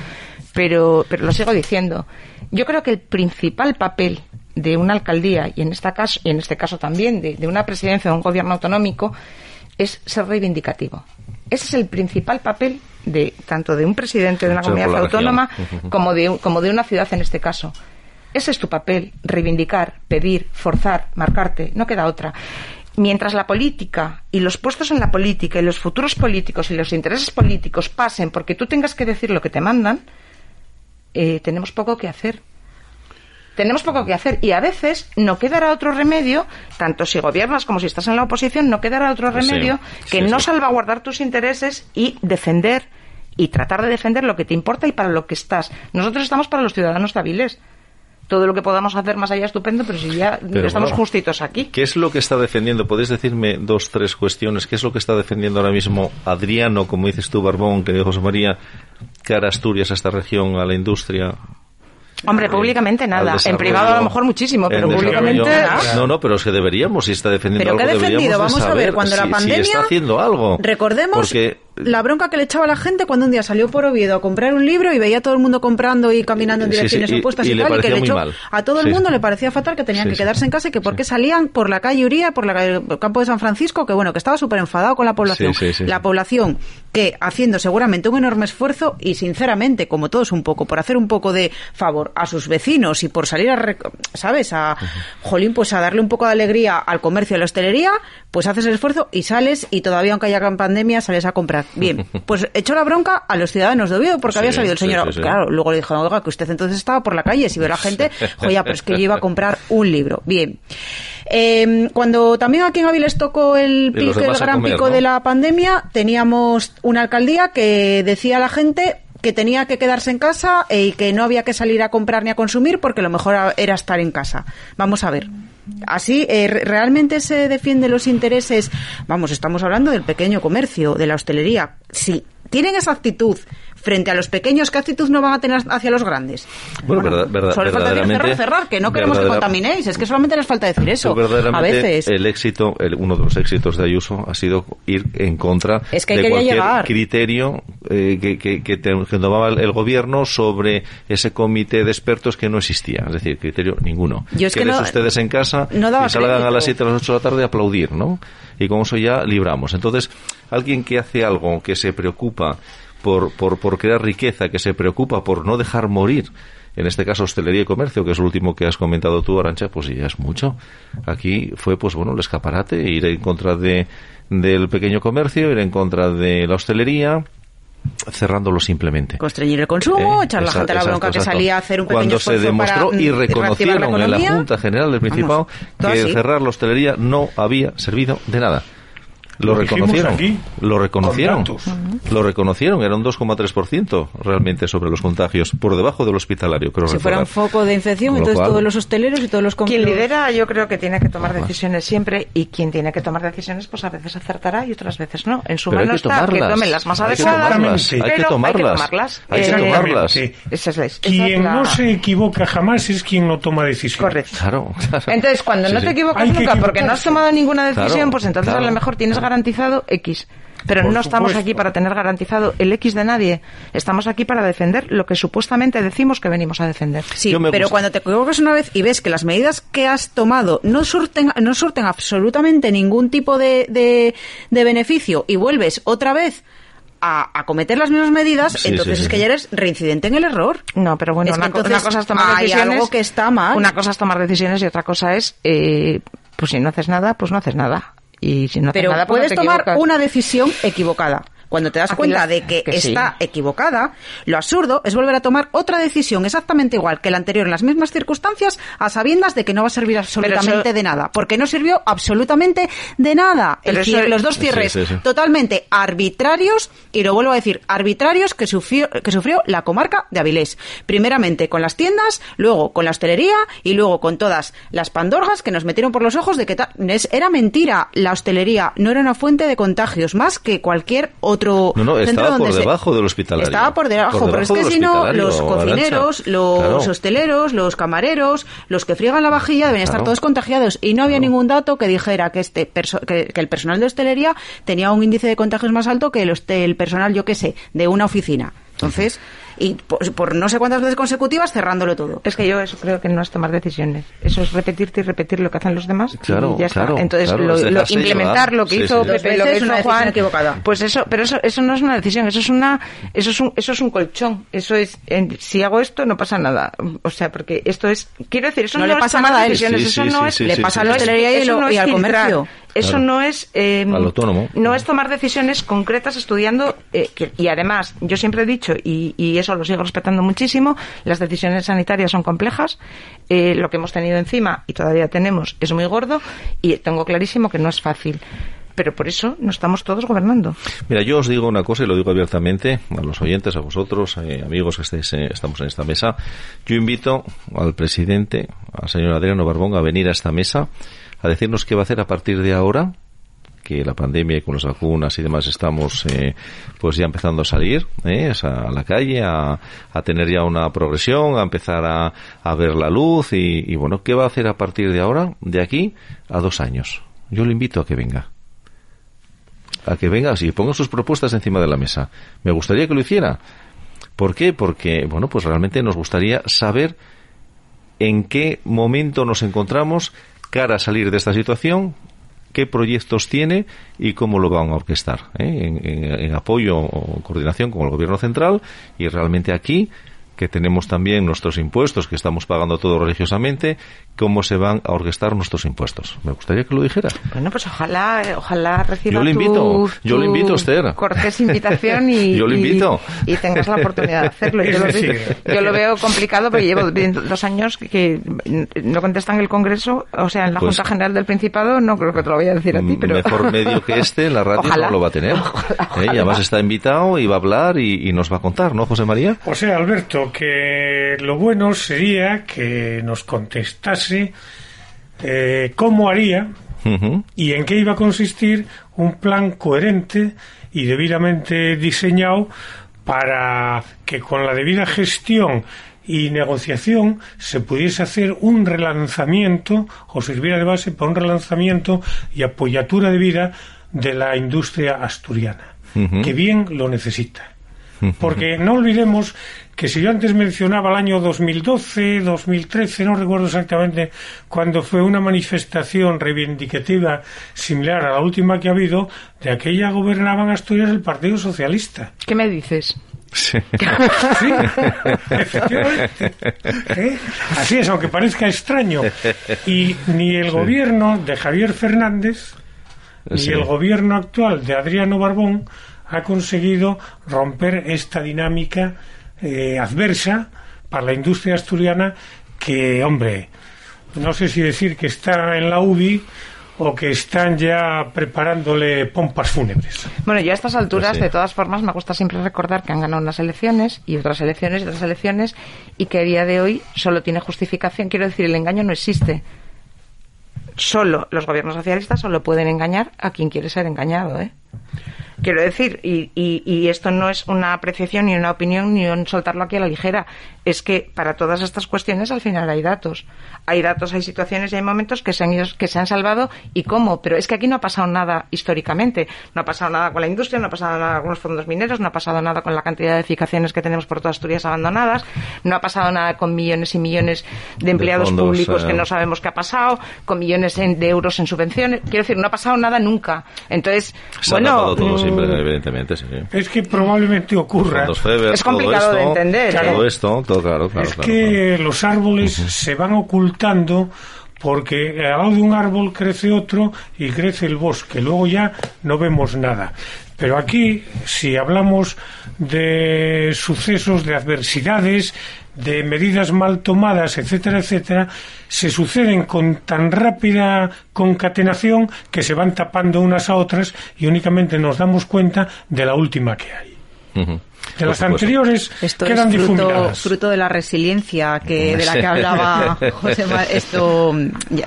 pero, pero lo sigo diciendo. Yo creo que el principal papel de una alcaldía y en, esta caso, y en este caso también de, de una presidencia de un gobierno autonómico es ser reivindicativo. Ese es el principal papel de tanto de un presidente de una comunidad autónoma como de, como de una ciudad en este caso. Ese es tu papel, reivindicar, pedir, forzar, marcarte, no queda otra. Mientras la política y los puestos en la política y los futuros políticos y los intereses políticos pasen porque tú tengas que decir lo que te mandan, eh, tenemos poco que hacer tenemos poco que hacer y a veces no quedará otro remedio, tanto si gobiernas como si estás en la oposición, no quedará otro remedio sí, que sí, no sí. salvaguardar tus intereses y defender y tratar de defender lo que te importa y para lo que estás. Nosotros estamos para los ciudadanos hábiles. Todo lo que podamos hacer más allá estupendo, pero si ya pero estamos bueno, justitos aquí. ¿Qué es lo que está defendiendo? ¿Podéis decirme dos, tres cuestiones? ¿Qué es lo que está defendiendo ahora mismo Adriano, como dices tú, Barbón, que José María, cara a Asturias, a esta región, a la industria, Hombre, públicamente nada. En privado a lo mejor muchísimo, pero públicamente nada. No, no, pero es que deberíamos, si está defendiendo ¿Pero algo, qué defendido? Vamos a ver, cuando si, la pandemia... Si está haciendo algo. Recordemos porque... la bronca que le echaba la gente cuando un día salió por Oviedo a comprar un libro y veía a todo el mundo comprando y caminando en direcciones sí, sí, opuestas y, y, y tal, y que mal. a todo el mundo le parecía fatal que tenían que quedarse en casa y que por qué salían por la calle Uría, por la calle, el campo de San Francisco, que bueno, que estaba súper enfadado con la población. La población que haciendo seguramente un enorme esfuerzo y sinceramente, como todos un poco, por hacer un poco de favor a sus vecinos y por salir a, ¿sabes? A, jolín, pues a darle un poco de alegría al comercio y a la hostelería, pues haces el esfuerzo y sales y todavía aunque haya gran pandemia sales a comprar. Bien, pues echó la bronca a los ciudadanos de Oviedo porque sí, había salido el señor. Sí, sí, claro, luego le dijo, oiga, que usted entonces estaba por la calle, si ve la gente, joya, pero es que yo iba a comprar un libro. Bien. Eh, cuando también aquí en Aviles tocó el, pico, el gran comer, pico ¿no? de la pandemia, teníamos una alcaldía que decía a la gente que tenía que quedarse en casa y que no había que salir a comprar ni a consumir porque lo mejor era estar en casa. Vamos a ver. Así, eh, ¿realmente se defienden los intereses? Vamos, estamos hablando del pequeño comercio, de la hostelería. Si tienen esa actitud frente a los pequeños, ¿qué actitud no van a tener hacia los grandes? Bueno, bueno verdad, verdad, solo falta decir cerrar, cerrar, que no queremos que contaminéis, es que solamente les falta decir eso. a veces. El éxito, el, uno de los éxitos de Ayuso ha sido ir en contra es que de cualquier llegar. criterio eh, que, que, que, tomaba el gobierno sobre ese comité de expertos que no existía, es decir, criterio ninguno. Yo es que Quedes no, ustedes en casa no y salgan crédito. a las 7 a las 8 de la tarde a aplaudir, ¿no? Y con eso ya libramos. Entonces, alguien que hace algo, que se preocupa por, por, por crear riqueza, que se preocupa por no dejar morir, en este caso hostelería y comercio, que es lo último que has comentado tú, Arancha, pues ya es mucho. Aquí fue, pues bueno, el escaparate, ir en contra de, del pequeño comercio, ir en contra de la hostelería, cerrándolo simplemente. Constreñir el consumo, eh, echar la gente a la bronca exacto, que salía a hacer un pequeño Cuando se demostró para, y reconocieron la en la Junta General del Principado Vamos, que cerrar la hostelería no había servido de nada. Lo, lo reconocieron. Aquí, lo reconocieron. Lo reconocieron. Era un 2,3% realmente sobre los contagios, por debajo del hospitalario. Creo si fuera un foco de infección, entonces cual, todos los hosteleros y todos los Quien lidera, yo creo que tiene que tomar decisiones siempre y quien tiene que tomar decisiones, pues a veces acertará y otras veces no. En su pero mano que está que tomen las más adecuadas. Hay que tomarlas. Hay que tomarlas. Hay que tomarlas. Esa es la, esa quien no se equivoca jamás es quien no toma decisiones. Correcto. Claro, claro. Entonces, cuando sí, no te equivocas nunca porque no has tomado ninguna decisión, claro, pues entonces claro. a lo mejor tienes garantizado X. Pero Por no estamos aquí para tener garantizado el X de nadie. Estamos aquí para defender lo que supuestamente decimos que venimos a defender. Sí, pero cuando te equivocas una vez y ves que las medidas que has tomado no surten, no surten absolutamente ningún tipo de, de, de beneficio y vuelves otra vez a, a cometer las mismas medidas, Sí, entonces sí, es sí. que ya eres reincidente en el error. No, pero bueno, Es una, entonces una cosa es tomar hay decisiones. algo que está mal. Una cosa es tomar decisiones y otra cosa es, eh, pues si no haces nada, pues no haces nada. Y si no haces Pero nada, pues no puedes te tomar equivocas. una decisión equivocada. Cuando te das cuenta de que, que sí. está equivocada, lo absurdo es volver a tomar otra decisión exactamente igual que la anterior en las mismas circunstancias, a sabiendas de que no va a servir absolutamente eso- de nada. Porque no sirvió absolutamente de nada. El Pero eso- cierre- los dos cierres sí, sí. totalmente arbitrarios, y lo vuelvo a decir, arbitrarios que sufrió, que sufrió la comarca de Avilés. Primeramente con las tiendas, luego con la hostelería y luego con todas las pandorgas que nos metieron por los ojos de que era mentira. La hostelería no era una fuente de contagios más que cualquier otro No, no, centro estaba por se- debajo del hospitalario. Estaba por debajo, Por pero es que si no, los cocineros, los Claro. hosteleros, los camareros, los que friegan la vajilla deben estar Claro. todos contagiados y no había ningún dato que dijera que este perso- que, que el personal de hostelería tenía un índice de contagios más alto que el, el personal, yo qué sé, de una oficina. Entonces, y por, por no sé cuántas veces consecutivas cerrándolo todo. Es que yo eso creo que no es tomar decisiones. Eso es repetirte y repetir lo que hacen los demás. Claro, y ya está. claro, Entonces, claro, lo- implementar llevar. lo que Sí, hizo sí. Pepe, lo que una hizo decisión Juan. equivocada. Pues eso, pero eso, eso no es una decisión, eso es una, eso es un, eso es un colchón. Eso es, en- si hago esto no pasa nada. O sea, porque esto es, quiero decir, eso No no, le es pasa tomar nada a decisiones, Sí, eso sí, no sí, es, sí, le pasa sí, a la hostelería y, lo- y al comercio. Eso Claro. no es eh, Al autónomo. no es tomar decisiones concretas estudiando eh, que- y además yo siempre he dicho y, y eso lo sigo respetando muchísimo las decisiones sanitarias son complejas eh, lo que hemos tenido encima y todavía tenemos es muy gordo y tengo clarísimo que no es fácil pero por eso no estamos todos gobernando Mira, yo os digo una cosa y lo digo abiertamente a los oyentes, a vosotros, eh, amigos que estáis, eh, estamos en esta mesa. Yo invito al presidente, al señor Adriano Barbón, a venir a esta mesa a decirnos qué va a hacer a partir de ahora que la pandemia y con las vacunas y demás estamos eh, pues ya empezando a salir eh, a la calle, a, a tener ya una progresión, a empezar a, a ver la luz y, bueno, ¿qué va a hacer a partir de ahora, de aquí a dos años? Yo le invito a que venga a que venga y ponga sus propuestas encima de la mesa. Me gustaría que lo hiciera. ¿Por qué? Porque, bueno, pues realmente nos gustaría saber en qué momento nos encontramos cara a salir de esta situación, qué proyectos tiene y cómo lo van a orquestar, ¿eh? en, en- en apoyo o coordinación con el gobierno central y realmente aquí que tenemos también nuestros impuestos que estamos pagando todos religiosamente, cómo se van a orquestar nuestros impuestos. Me gustaría que lo dijera. bueno pues ojalá ojalá reciba Yo le tu- invito, yo le invito, Esther. cortés invitación y Yo le invito. y, tengas la oportunidad de hacerlo yo, lo, veo, yo lo veo complicado porque llevo dos años que no contestan el Congreso o sea en la Pues- Junta General del Principado no creo que te lo voy a decir a ti pero Mejor medio que este, la radio Ojalá. no lo va a tener. Ojalá, ¿Eh? Y además está invitado y va a hablar y, y nos va a contar, ¿no, José María? O sea, Alberto, que lo bueno sería que nos contestase eh, cómo haría y en qué iba a consistir un plan coherente y debidamente diseñado para que con la debida gestión y negociación se pudiese hacer un relanzamiento o sirviera de base para un relanzamiento y apoyatura de vida de la industria asturiana, que bien lo necesita. Porque no olvidemos que si yo antes mencionaba el año 2012, 2013, no recuerdo exactamente cuando fue una manifestación reivindicativa similar a la última que ha habido, de aquella gobernaban Asturias el Partido Socialista. ¿qué me dices? Sí. Sí, efectivamente. ¿Eh? Así es, aunque parezca extraño. Y ni el gobierno de Javier Fernández, ni el gobierno actual de Adriano Barbón ha conseguido romper esta dinámica eh, adversa para la industria asturiana que, hombre, no sé si decir que está en la UBI o que están ya preparándole pompas fúnebres. Bueno, yo a estas alturas, Pues sí. de todas formas, me gusta siempre recordar que han ganado unas elecciones y otras elecciones y otras elecciones y que a día de hoy solo tiene justificación. Quiero decir, el engaño no existe. Solo los gobiernos socialistas solo pueden engañar a quien quiere ser engañado, ¿eh? Quiero decir, y, y, y esto no es una apreciación ni una opinión ni un soltarlo aquí a la ligera. Es que para todas estas cuestiones al final hay datos. Hay datos, hay situaciones y hay momentos que se han ido, que se han salvado y cómo. Pero es que aquí no ha pasado nada históricamente. No ha pasado nada con la industria, no ha pasado nada con los fondos mineros, no ha pasado nada con la cantidad de edificaciones que tenemos por toda Asturias abandonadas, no ha pasado nada con millones y millones de empleados fondos, públicos eh, que no sabemos qué ha pasado, con millones en- de euros en subvenciones. Quiero decir, no ha pasado nada nunca. Entonces, Bueno, mm, siempre, evidentemente, sí. Es que probablemente ocurra. Feber, Es complicado todo de entender, Todo ¿eh? esto, todo claro, claro. es claro, que los árboles se van ocultando porque al lado de un árbol crece otro y crece el bosque. Luego ya no vemos nada. Pero aquí, si hablamos de sucesos, de adversidades, de medidas mal tomadas, etcétera, etcétera, se suceden con tan rápida concatenación que se van tapando unas a otras y únicamente nos damos cuenta de la última que hay. Por las anteriores Esto quedan es fruto, difuminadas. fruto de la resiliencia que de la que hablaba José Ma- esto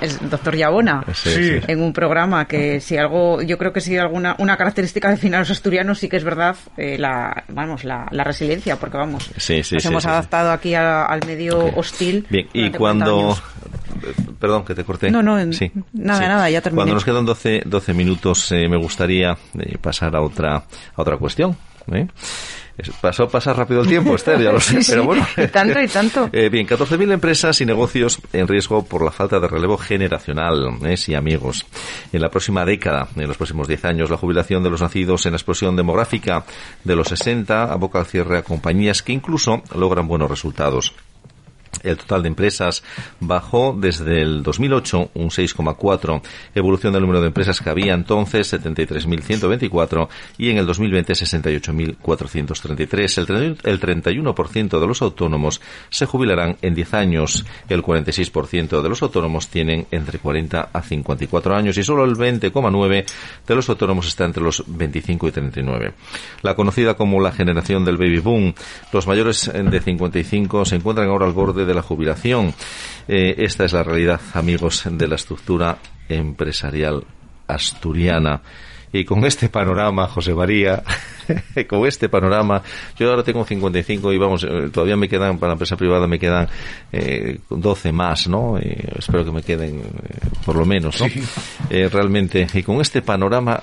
es doctor Yabona Sí, Sí. sí. en un programa que si algo yo creo que si alguna una característica define a los asturianos sí que es verdad eh, la vamos la, la resiliencia porque vamos Sí, sí, nos sí, hemos sí, sí. adaptado aquí a- al medio Ok. hostil Bien, y durante 40 cuando... Perdón, que te corté. No, no, en- Sí, nada, sí. nada, ya terminé. Cuando nos quedan 12, 12 minutos, eh, me gustaría eh, pasar a otra, a otra cuestión. ¿eh? Pasó pasar rápido el tiempo, Esther, ya lo sé, sí, pero bueno. y tanto, y tanto. Eh, bien, 14.000 empresas y negocios en riesgo por la falta de relevo generacional, ¿eh? sí, amigos. En la próxima década, en los próximos 10 años, la jubilación de los nacidos en la explosión demográfica de los 60 aboca al cierre a compañías que incluso logran buenos resultados. El total de empresas bajó desde el 2008 un 6,4, evolución del número de empresas que había entonces 73.124 y en el 2020 68.433. El 30 El 31% de los autónomos se jubilarán en 10 años, el 46% de los autónomos tienen entre 40 a 54 años. Y solo el 20,9 de los autónomos está entre los 25 y 39. La conocida como la generación del baby boom, los mayores eh, de 55 se encuentran ahora al borde de la jubilación. Eh, esta es la realidad, amigos, de la estructura empresarial asturiana. Y con este panorama, José María, con este panorama, yo ahora tengo 55 y vamos, eh, todavía me quedan, para la empresa privada me quedan eh, 12 más, ¿no? Eh, espero que me queden eh, por lo menos, ¿no? Eh, realmente, y con este panorama,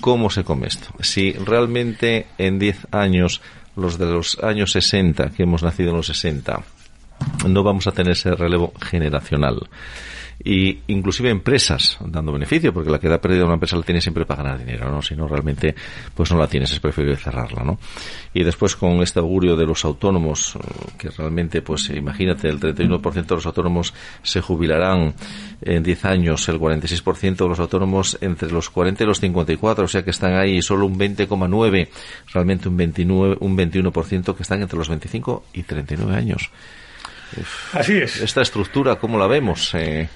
¿cómo se come esto? Si realmente en 10 años, los de los años 60, que hemos nacido en los 60, no vamos a tener ese relevo generacional. Y inclusive empresas dando beneficio, porque la que da pérdida una empresa la tiene siempre para ganar dinero, ¿no? Si no, realmente, pues no la tienes, es preferible cerrarla, ¿no? Y después con este augurio de los autónomos, que realmente, pues imagínate, el 31% de los autónomos se jubilarán en 10 años, el 46% de los autónomos entre los 40 y los 54, o sea que están ahí solo un 20,9, realmente un 29, un 21% que están entre los 25 y 39 años Así es. esta estructura, ¿cómo la vemos? Eh,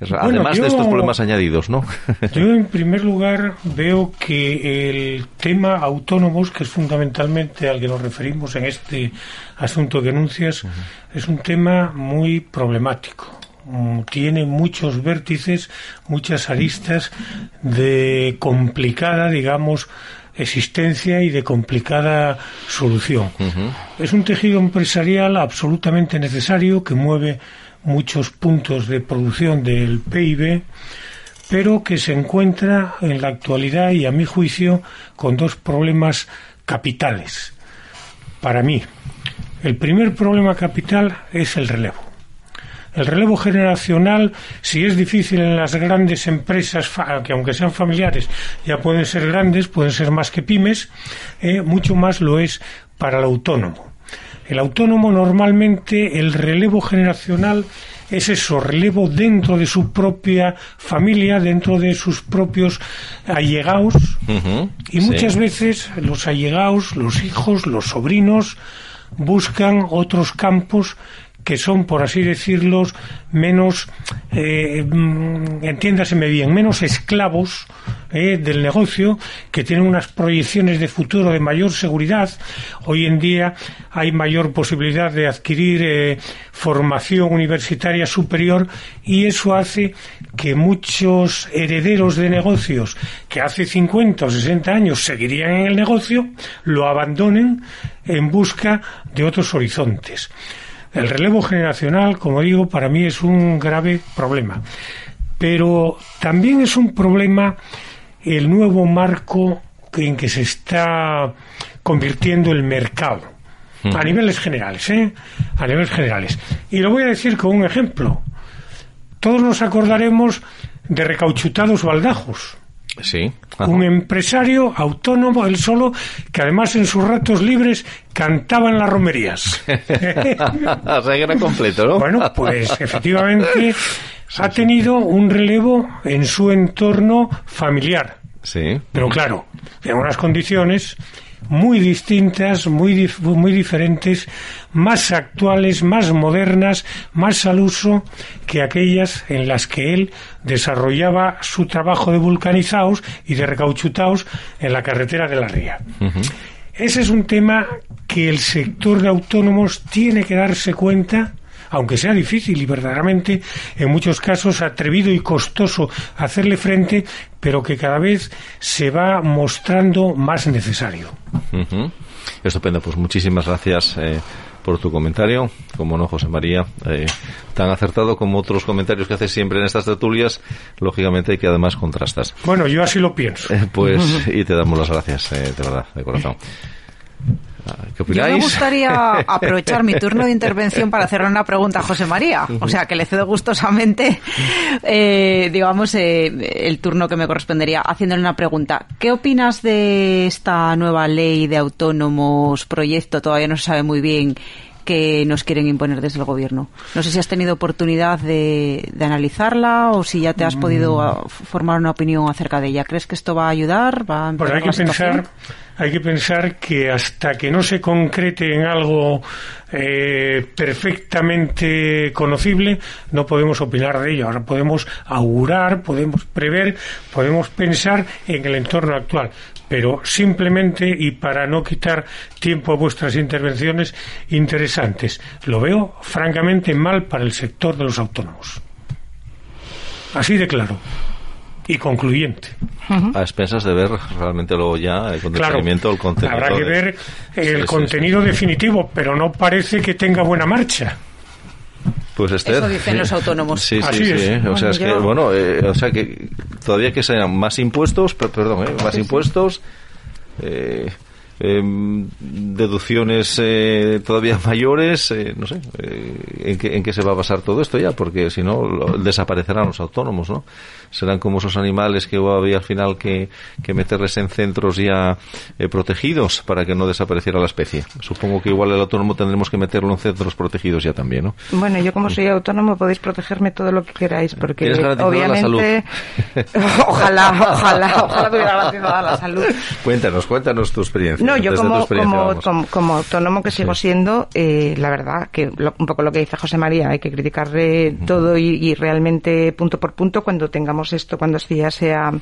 Bueno, además yo- de estos problemas añadidos, ¿no? Yo, en primer lugar, veo que el tema autónomos, que es fundamentalmente al que nos referimos en este asunto que denuncias, es un tema muy problemático. Mm, Tiene muchos vértices, muchas aristas de complicada, digamos, existencia y de complicada solución. Es un tejido empresarial absolutamente necesario que mueve muchos puntos de producción del PIB, pero que se encuentra en la actualidad y a mi juicio con dos problemas capitales. Para mí, el primer problema capital es el relevo. El relevo generacional, si es difícil en las grandes empresas, que aunque sean familiares, ya pueden ser grandes, pueden ser más que pymes, eh, mucho más lo es para el autónomo. El autónomo normalmente el relevo generacional es eso, relevo dentro de su propia familia, dentro de sus propios allegados, y sí. muchas veces los allegados, los hijos, los sobrinos, buscan otros campos que son, por así decirlo, menos, eh, mm, entiéndaseme bien, menos esclavos eh, del negocio, que tienen unas proyecciones de futuro de mayor seguridad. Hoy en día hay mayor posibilidad de adquirir eh, formación universitaria superior y eso hace que muchos herederos de negocios que hace 50 o 60 años seguirían en el negocio, lo abandonen en busca de otros horizontes. El relevo generacional, como digo, para mí es un grave problema. Pero también es un problema el nuevo marco en que se está convirtiendo el mercado. A niveles generales, ¿eh? A niveles generales. Y lo voy a decir con un ejemplo. Todos nos acordaremos de recauchutados baldajos. Sí. Ajá. Un empresario autónomo, él solo, que además en sus ratos libres cantaba en las romerías. o sea que era completo, ¿no? Bueno, pues efectivamente ha tenido un relevo en su entorno familiar. Sí. Pero claro, en unas condiciones muy distintas, muy, dif- muy diferentes, más actuales, más modernas, más al uso que aquellas en las que él desarrollaba su trabajo de vulcanizados y de recauchutados en la carretera de la Ría. Ese es un tema que el sector de autónomos tiene que darse cuenta aunque sea difícil y verdaderamente en muchos casos atrevido y costoso hacerle frente, pero que cada vez se va mostrando más necesario. Ujú. Estupendo, pues muchísimas gracias eh, por tu comentario. Como no, José María, eh, tan acertado como otros comentarios que haces siempre en estas tertulias, lógicamente que además contrastas. Bueno, yo así lo pienso. Eh, pues, y te damos las gracias, eh, de verdad, de corazón. Ah, ¿Qué Yo me gustaría aprovechar mi turno de intervención para hacerle una pregunta a José María. O sea, que le cedo gustosamente, eh, digamos, eh, el turno que me correspondería haciéndole una pregunta. ¿Qué opinas de esta nueva ley de autónomos, proyecto? Todavía no se sabe muy bien que nos quieren imponer desde el gobierno. No sé si has tenido oportunidad de, de analizarla o si ya te has podido ah, formar una opinión acerca de ella. ¿Crees que esto va a ayudar? ¿Va a Pues hay que pensar, hay que pensar que hasta que no se concrete en algo eh, perfectamente conocible, no podemos opinar de ello. Ahora podemos augurar, podemos prever, podemos pensar en el entorno actual. Pero simplemente, y para no quitar tiempo a vuestras intervenciones interesantes, lo veo francamente mal para el sector de los autónomos. Así de claro. Y concluyente. A expensas de ver realmente luego ya el Claro, contenido, el contenido. habrá que ver el Sí, sí, contenido definitivo, pero no parece que tenga buena marcha. Pues Esther, Eso dicen los autónomos. Sí, sí, Así sí. es. O sea, Bueno, es que, yo- bueno, eh, o sea que todavía que sean más impuestos, per- perdón, ¿eh? más impuestos, eh, em, deducciones eh, todavía mayores, eh, no sé, eh, ¿en, qué, ¿en qué se va a basar todo esto ya? Porque si no, lo- desaparecerán los autónomos, ¿no? Serán como esos animales que había al final que, que meterles en centros ya eh, protegidos para que no desapareciera la especie. Supongo que igual el autónomo tendremos que meterlo en centros protegidos ya también, ¿no? Bueno, yo como soy autónomo podéis protegerme todo lo que queráis, porque obviamente... ojalá, ojalá, ojalá tuviera garantizada la salud. Cuéntanos, cuéntanos tu experiencia. No, yo como, experiencia, como, vamos. como, como autónomo que sigo siendo, eh, la verdad que lo- un poco lo que dice José María, hay que criticarle todo y, y realmente punto por punto cuando tengamos esto, cuando ya sea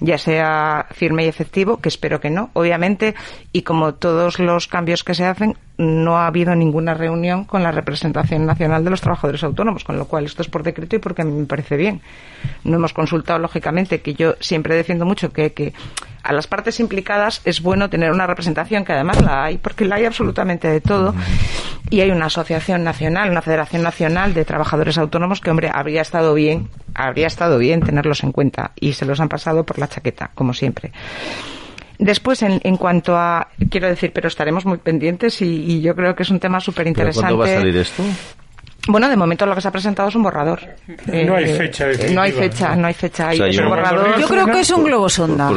ya sea firme y efectivo, que espero que no, obviamente, y como todos los cambios que se hacen, no ha habido ninguna reunión con la representación nacional de los trabajadores autónomos, con lo cual esto es por decreto y porque a mí me parece bien. No hemos consultado, lógicamente, que yo siempre defiendo mucho que, que a las partes implicadas es bueno tener una representación, que además la hay, porque la hay absolutamente de todo, y hay una asociación nacional, una federación nacional de trabajadores autónomos que, hombre, habría estado bien, habría estado bien tenerlos en cuenta, y se los han pasado por la chaqueta, como siempre. Después, en, en cuanto a, quiero decir, pero estaremos muy pendientes y, y yo creo que es un tema súper ¿Pero interesante. ¿Cuándo va a salir esto? Bueno, de momento lo que se ha presentado es un borrador. No hay fecha definitiva, No hay fecha, ¿no? hay fecha. O sea, es yo un borrador. Yo creo que es un globo sonda.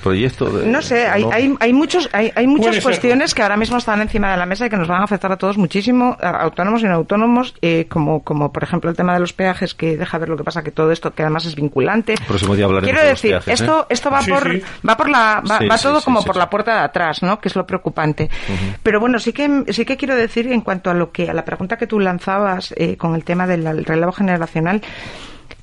Proyecto de- No sé, hay, ¿no? hay, hay muchos, hay, hay muchas ser. cuestiones que ahora mismo están encima de la mesa y que nos van a afectar a todos muchísimo, a autónomos y no autónomos, eh, como, como por ejemplo el tema de los peajes, que deja ver lo que pasa, que todo esto, que además es vinculante. Próximo día hablaremos Quiero de los decir, peajes, ¿eh? esto, esto va Sí, por, sí. va por la, va, Sí, va sí, todo sí, como sí, por sí. la puerta de atrás, ¿no? Que es lo preocupante. Pero bueno, sí que, sí que quiero decir en cuanto a lo que, a la pregunta que tú lanzabas eh, con el tema del del relevo generacional,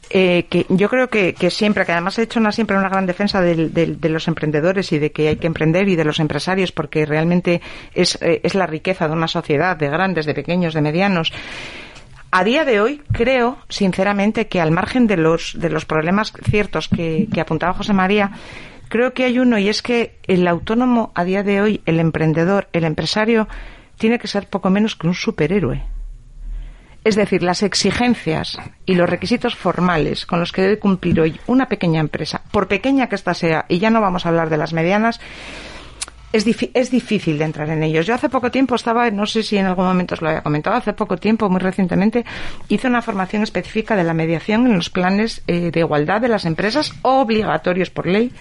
eh, que yo creo que, siempre, que además he hecho una, siempre una gran defensa del- de los emprendedores y de que hay que emprender y de los empresarios porque realmente es, eh, es la riqueza de una sociedad, de grandes, de pequeños, de medianos. A día de hoy creo, sinceramente, que al margen de los, de los problemas ciertos que, que apuntaba José María, creo que hay uno y es que el autónomo a día de hoy, el emprendedor, el empresario, tiene que ser poco menos que un superhéroe. Es decir, las exigencias y los requisitos formales con los que debe cumplir hoy una pequeña empresa, por pequeña que ésta sea, y ya no vamos a hablar de las medianas, es, es difícil de entrar en ellos. Yo hace poco tiempo estaba, no sé si en algún momento os lo había comentado, hace poco tiempo, muy recientemente, hice una formación específica de la mediación en los planes eh, de igualdad de las empresas obligatorios por ley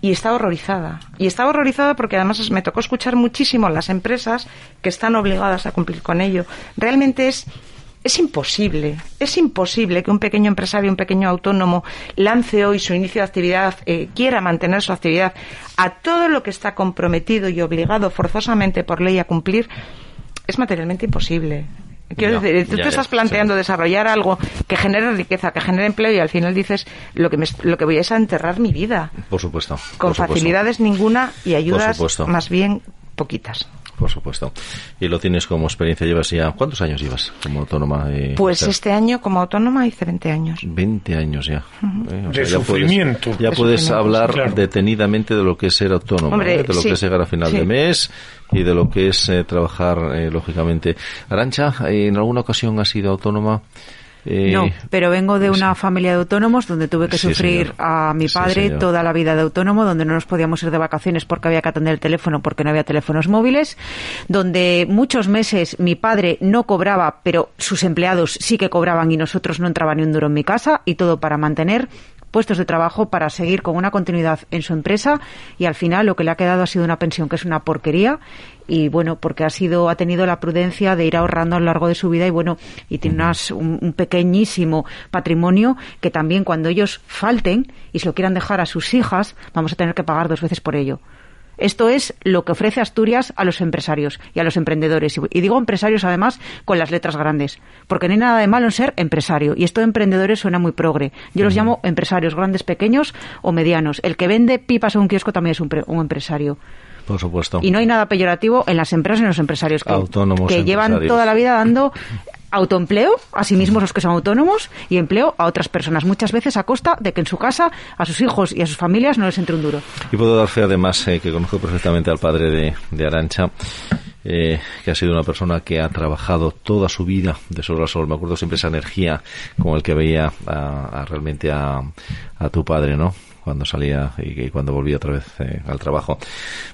y estaba horrorizada. Y estaba horrorizada porque además me tocó escuchar muchísimo a las empresas que están obligadas a cumplir con ello. Realmente es es imposible, es imposible que un pequeño empresario, un pequeño autónomo lance hoy su inicio de actividad, eh, quiera mantener su actividad a todo lo que está comprometido y obligado forzosamente por ley a cumplir, es materialmente imposible. Quiero decir, tú te estás planteando desarrollar algo que genere riqueza, que genere empleo y al final dices lo que lo que voy es a enterrar mi vida. Por supuesto. Con facilidades ninguna y ayudas más bien poquitas por supuesto. Y lo tienes como experiencia, llevas ya, ¿cuántos años llevas como autónoma? pues este año como autónoma hice 20 años. 20 años ya. Eh, de sufrimiento. ya puedes hablar detenidamente de lo que es ser autónomo, ¿eh? de lo que es llegar a final de mes y de lo que es eh, trabajar, lógicamente. Arancha, ¿en alguna ocasión has sido autónoma? Eh, no, pero vengo de una familia de autónomos donde tuve que sufrir a mi padre toda la vida de autónomo, donde no nos podíamos ir de vacaciones porque había que atender el teléfono porque no había teléfonos móviles, donde muchos meses mi padre no cobraba, pero sus empleados sí que cobraban y nosotros no entraba ni un duro en mi casa y todo para mantener puestos de trabajo para seguir con una continuidad en su empresa y al final lo que le ha quedado ha sido una pensión que es una porquería y bueno porque ha sido ha tenido la prudencia de ir ahorrando a lo largo de su vida y bueno y tiene un, un, pequeñísimo patrimonio que también cuando ellos falten y se lo quieran dejar a sus hijas vamos a tener que pagar dos veces por ello esto es lo que ofrece Asturias a los empresarios y a los emprendedores. Y digo empresarios además con las letras grandes, porque no hay nada de malo en ser empresario. Y esto de emprendedores suena muy progre. Yo los llamo empresarios grandes, pequeños o medianos. El que vende pipas en un kiosco también es un, un empresario. Por supuesto. Y no hay nada peyorativo en las empresas y en los empresarios que, que llevan toda la vida dando autoempleo a sí mismos los que son autónomos y empleo a otras personas, muchas veces a costa de que en su casa a sus hijos y a sus familias no les entre un duro. Y puedo dar fe además eh, que conozco perfectamente al padre de, Arancha. Eh, que ha sido una persona que ha trabajado toda su vida de sol a sol. Me acuerdo siempre esa energía con el que veía a, realmente a, a tu padre, ¿no? Cuando salía y, cuando volvía otra vez eh, al trabajo.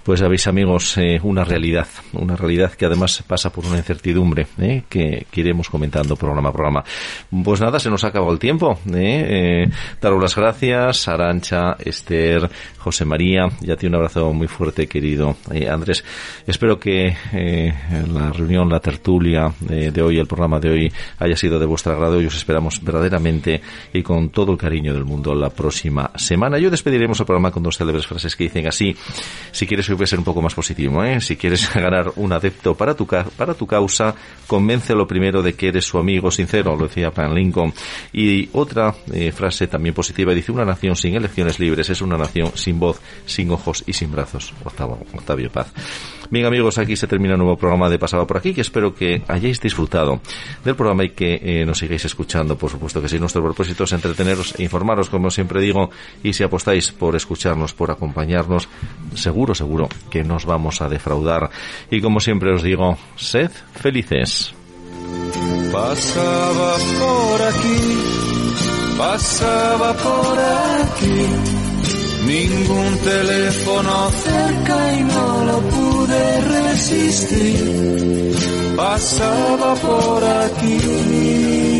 Pues sabéis amigos, eh, una realidad, una realidad que además pasa por una incertidumbre eh, que, iremos comentando programa a programa. Pues nada, se nos ha acabado el tiempo. daros las gracias, Arancha, Esther, José María, ya tiene un abrazo muy fuerte, querido Andrés. Espero que la reunión, la tertulia de hoy, el programa de hoy, haya sido de vuestro agrado y os esperamos verdaderamente y con todo el cariño del mundo la próxima semana yo despediremos el programa con dos célebres frases que dicen así. Si quieres ser un poco más positivo, ¿eh? si quieres ganar un adepto para tu, para tu causa, convéncelo primero de que eres su amigo sincero, lo decía Abraham Lincoln. Y otra eh, frase también positiva dice, una nación sin elecciones libres es una nación sin voz, sin ojos y sin brazos. Octavio Paz. Bien amigos, aquí se termina el nuevo programa de Pasaba por aquí, que espero que hayáis disfrutado del programa y que eh, nos sigáis escuchando. Por supuesto que sí, nuestro propósito es entreteneros e informaros, como siempre digo, y si apostáis por escucharnos, por acompañarnos, seguro, seguro que nos vamos a defraudar. Y como siempre os digo, sed felices. Pasaba por aquí, pasaba por aquí Ningún teléfono cerca y no lo resistir. Pasaba por aquí